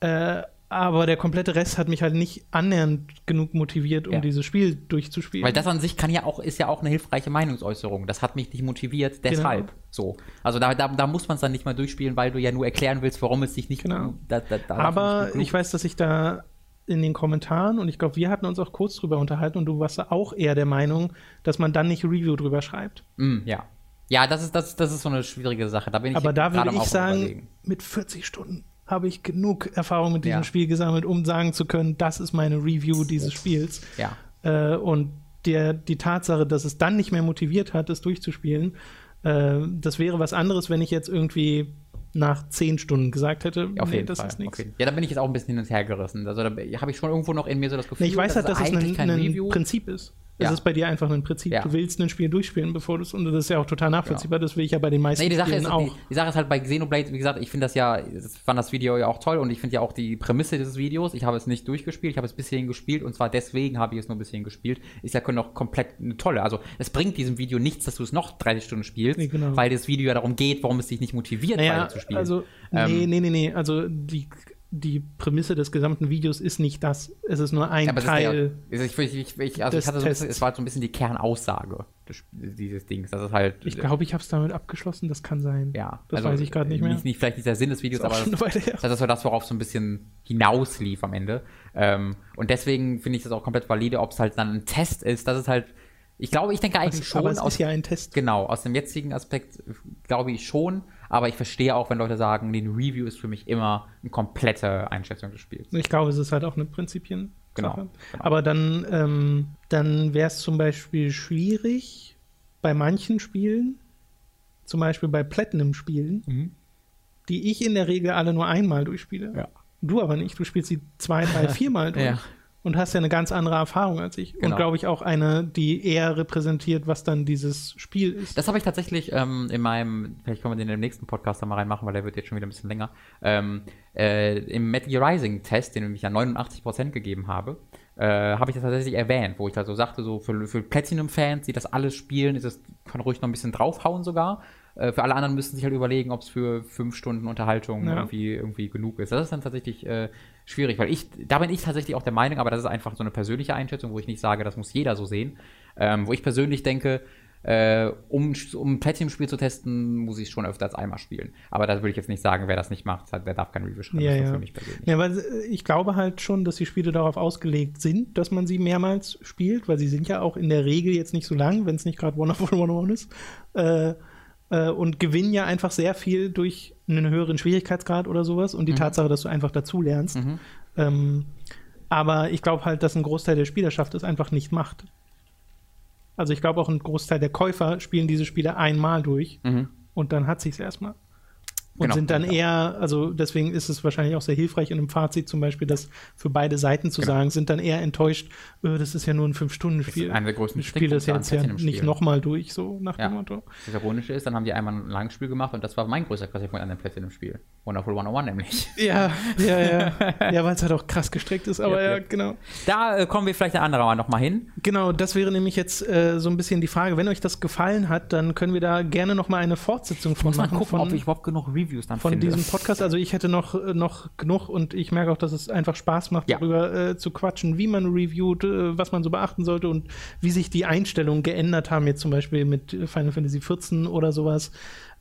Äh, aber der komplette Rest hat mich halt nicht annähernd genug motiviert, um Ja. dieses Spiel durchzuspielen. Weil das an sich kann ja auch, ist ja auch eine hilfreiche Meinungsäußerung. Das hat mich nicht motiviert, deshalb. Genau. So. Also da, da, da muss man es dann nicht mal durchspielen, weil du ja nur erklären willst, warum es sich nicht. Genau. Da, da, Aber nicht ich weiß, dass ich da in den Kommentaren, und ich glaube, wir hatten uns auch kurz drüber unterhalten, und du warst da auch eher der Meinung, dass man dann nicht Review drüber schreibt. Mm, ja. Ja, das ist, das, das ist so eine schwierige Sache. Da bin ich Aber da würde ich sagen, überlegen. mit 40 Stunden habe ich genug Erfahrung mit diesem Ja. Spiel gesammelt, um sagen zu können, das ist meine Review dieses Spiels. Ja. Äh, und der, die Tatsache, dass es dann nicht mehr motiviert hat, es durchzuspielen, äh, das wäre was anderes, wenn ich jetzt irgendwie nach 10 Stunden gesagt hätte, Auf nee, jeden das Fall. ist nichts. Okay. Ja, da bin ich jetzt auch ein bisschen hin und her gerissen. Also da habe ich schon irgendwo noch in mir so das Gefühl, Nee, ich weiß halt, dass es eigentlich ein, kein ein Review. Prinzip ist. Es Ja. ist bei dir einfach ein Prinzip. Ja. Du willst ein Spiel durchspielen, bevor du es, und das ist ja auch total nachvollziehbar, das will ich ja bei den meisten Nee, die Sache, Spielen ist, auch. die, die Sache ist halt bei Xenoblade, wie gesagt, ich finde das ja, ich fand das Video ja auch toll und ich finde ja auch die Prämisse dieses Videos, ich habe es nicht durchgespielt, ich habe es bis hierhin gespielt und zwar deswegen habe ich es nur bis hierhin gespielt, ist ja noch komplett eine tolle, also es bringt diesem Video nichts, dass du es noch 30 Stunden spielst, Nee, genau. weil das Video ja darum geht, warum es dich nicht motiviert, Naja, weiter zu spielen. also, Ähm, nee, nee, nee, nee. Also, die, die Prämisse des gesamten Videos ist nicht das. Es ist nur ein Ja, aber Teil. der, ich, ich, ich, ich, also so bisschen, es war so ein bisschen die Kernaussage des, dieses Dings. Das ist halt. ich glaube, ich habe es damit abgeschlossen. Das kann sein. ja, Das also, weiß ich gerade nicht mehr. Nicht, nicht vielleicht nicht der Sinn des Videos, aber her. das ist so das, worauf so ein bisschen hinauslief am Ende. Ähm, und deswegen finde ich das auch komplett valide, ob es halt dann ein Test ist. Das ist halt. Ich glaube, ich denke eigentlich schon aber es aus ist ja ein Test. Genau, aus dem jetzigen Aspekt äh, glaube ich schon, aber ich verstehe auch, wenn Leute sagen, den Review ist für mich immer eine komplette Einschätzung des Spiels. Ich glaube, es ist halt auch eine Prinzipien. Genau, genau. Aber dann, ähm, dann wäre es zum Beispiel schwierig bei manchen Spielen, zum Beispiel bei Platinum-Spielen, die ich in der Regel alle nur einmal durchspiele. Ja. Du aber nicht. Du spielst sie zwei, drei, viermal durch. Ja. Und hast ja eine ganz andere Erfahrung als ich. Genau. Und glaube ich auch eine, die eher repräsentiert, was dann dieses Spiel ist. Das habe ich tatsächlich ähm, in meinem, vielleicht können wir den im nächsten Podcast da mal reinmachen, weil der wird jetzt schon wieder ein bisschen länger, ähm, äh, im Metal Gear Rising Test, den ich ja 89% gegeben habe, äh, habe ich das tatsächlich erwähnt, wo ich da so sagte, so für, für Platinum-Fans, die das alles spielen, ist es, kann ruhig noch ein bisschen draufhauen sogar. Äh, für alle anderen müssen sich halt überlegen, ob es für fünf Stunden Unterhaltung Ja. irgendwie, irgendwie genug ist. Das ist dann tatsächlich äh, schwierig, weil ich, da bin ich tatsächlich auch der Meinung, aber das ist einfach so eine persönliche Einschätzung, wo ich nicht sage, das muss jeder so sehen. Ähm, wo ich persönlich denke, äh, um, um ein Platinum-Spiel zu testen, muss ich es schon öfter als einmal spielen. Aber da würde ich jetzt nicht sagen, wer das nicht macht, der darf kein Review schreiben. Ja, ja. für mich persönlich. Ja, weil äh, ich glaube halt schon, dass die Spiele darauf ausgelegt sind, dass man sie mehrmals spielt, weil sie sind ja auch in der Regel jetzt nicht so lang, wenn es nicht gerade Wonderful 101 ist. Äh, äh, und gewinnen ja einfach sehr viel durch einen höheren Schwierigkeitsgrad oder sowas und die Tatsache, dass du einfach dazu lernst. Mhm. Ähm, aber ich glaube halt, dass ein Großteil der Spielerschaft es einfach nicht macht. Also ich glaube auch ein Großteil der Käufer spielen diese Spiele einmal durch Mhm. und dann hat sich's erstmal. Und Genau, sind dann ich eher, also deswegen ist es wahrscheinlich auch sehr hilfreich in einem Fazit zum Beispiel, das für beide Seiten zu Genau. sagen, sind dann eher enttäuscht, äh, das ist ja nur ein Fünf-Stunden-Spiel. einer der größten Ich spiele das jetzt ja nicht nochmal durch, so nach Ja. dem Motto. Das Ironische ist, dann haben die einmal ein langes Spiel gemacht und das war mein größter Kritikpunkt an dem Platinum-Spiel. Wonderful 101 nämlich. Ja, ja, ja. ja, weil es halt auch krass gestrickt ist, aber Ja, ja, genau. Da äh, kommen wir vielleicht ein anderer Mal nochmal hin. Genau, das wäre nämlich jetzt äh, so ein bisschen die Frage. Wenn euch das gefallen hat, dann können wir da gerne nochmal eine Fortsetzung von Muss mal machen. gucken, von, ob ich überhaupt genug Reviews dann von finde. diesem Podcast. Also ich hätte noch, äh, noch genug und ich merke auch, dass es einfach Spaß macht, Ja. darüber äh, zu quatschen, wie man reviewt, äh, was man so beachten sollte und wie sich die Einstellungen geändert haben, jetzt zum Beispiel mit Final Fantasy XIV oder sowas.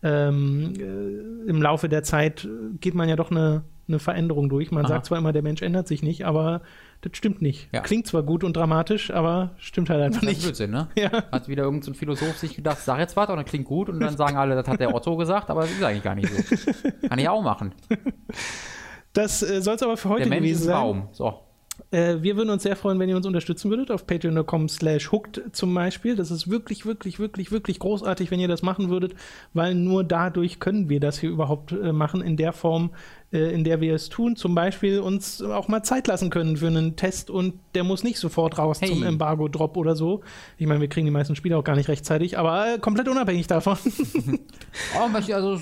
Ähm, äh, Im Laufe der Zeit geht man ja doch eine, eine Veränderung durch. Man Aha. sagt zwar immer, der Mensch ändert sich nicht, aber das stimmt nicht. Ja. Klingt zwar gut und dramatisch, aber stimmt halt einfach Das ist nicht. Blödsinn, ne? Ja. Hat wieder irgendein so Philosoph sich gedacht, sag jetzt was und dann klingt gut und dann sagen alle, das hat der Otto gesagt, aber das ist eigentlich gar nicht so. Kann ich auch machen. Das äh, soll es aber für heute Der Mensch gewesen ist ein sein. Baum. So. Äh, wir würden uns sehr freuen, wenn ihr uns unterstützen würdet, auf patreon.com slash hooked zum Beispiel. Das ist wirklich, wirklich, wirklich, wirklich großartig, wenn ihr das machen würdet, weil nur dadurch können wir das hier überhaupt äh, machen, in der Form, in der wir es tun. Zum Beispiel uns auch mal Zeit lassen können für einen Test und der muss nicht sofort raus Hey. zum Embargo-Drop oder so. Ich meine, wir kriegen die meisten Spiele auch gar nicht rechtzeitig, aber äh, komplett unabhängig davon. Oh, also,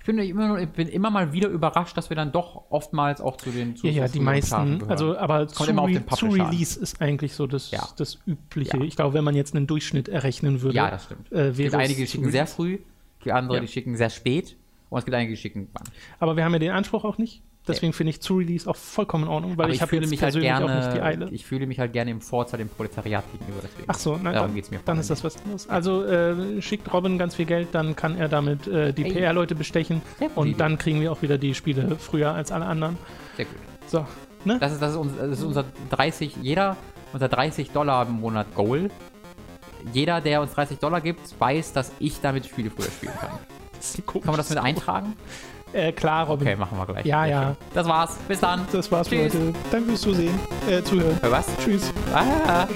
ich bin, immer, nur- ich bin immer mal wieder überrascht, dass wir dann doch oftmals auch zu den zu ja, ja, die meisten, also aber zu, Re zu Publisher an. Release ist eigentlich so das, Ja. das Übliche. Ja. Ich glaube, wenn man jetzt einen Durchschnitt errechnen würde. Ja, das stimmt. Äh, es gibt einige, die schicken sehr Release. früh, die andere, Ja. die schicken sehr spät und es gibt einige, die schicken wann. Aber wir haben ja den Anspruch auch nicht. Deswegen finde ich zu Release auch vollkommen in Ordnung, weil Aber ich, ich, habe fühle mich halt persönlich auch nicht die gerne, ich fühle mich halt gerne im Vorteil dem Proletariat gegenüber. Deswegen. Ach so, na, Darum dann, geht's mir dann ist das was anderes. Also äh, schickt Robin ganz viel Geld, dann kann er damit äh, die. PR-Leute bestechen und dann kriegen wir auch wieder die Spiele früher als alle anderen. Sehr gut. So, ne? Das ist, das ist, unser, das ist unser 30, jeder, unser 30 Dollar im Monat Goal. Jeder, der uns 30 Dollar gibt, weiß, dass ich damit Spiele früher spielen kann. Kann man das mit eintragen? Äh, klar, Robin. Okay, machen wir gleich. Ja, ja. Das war's. Bis dann. Das war's für Tschüss. heute. Danke fürs Zusehen, äh, Zuhören. Für was? Tschüss. Ah.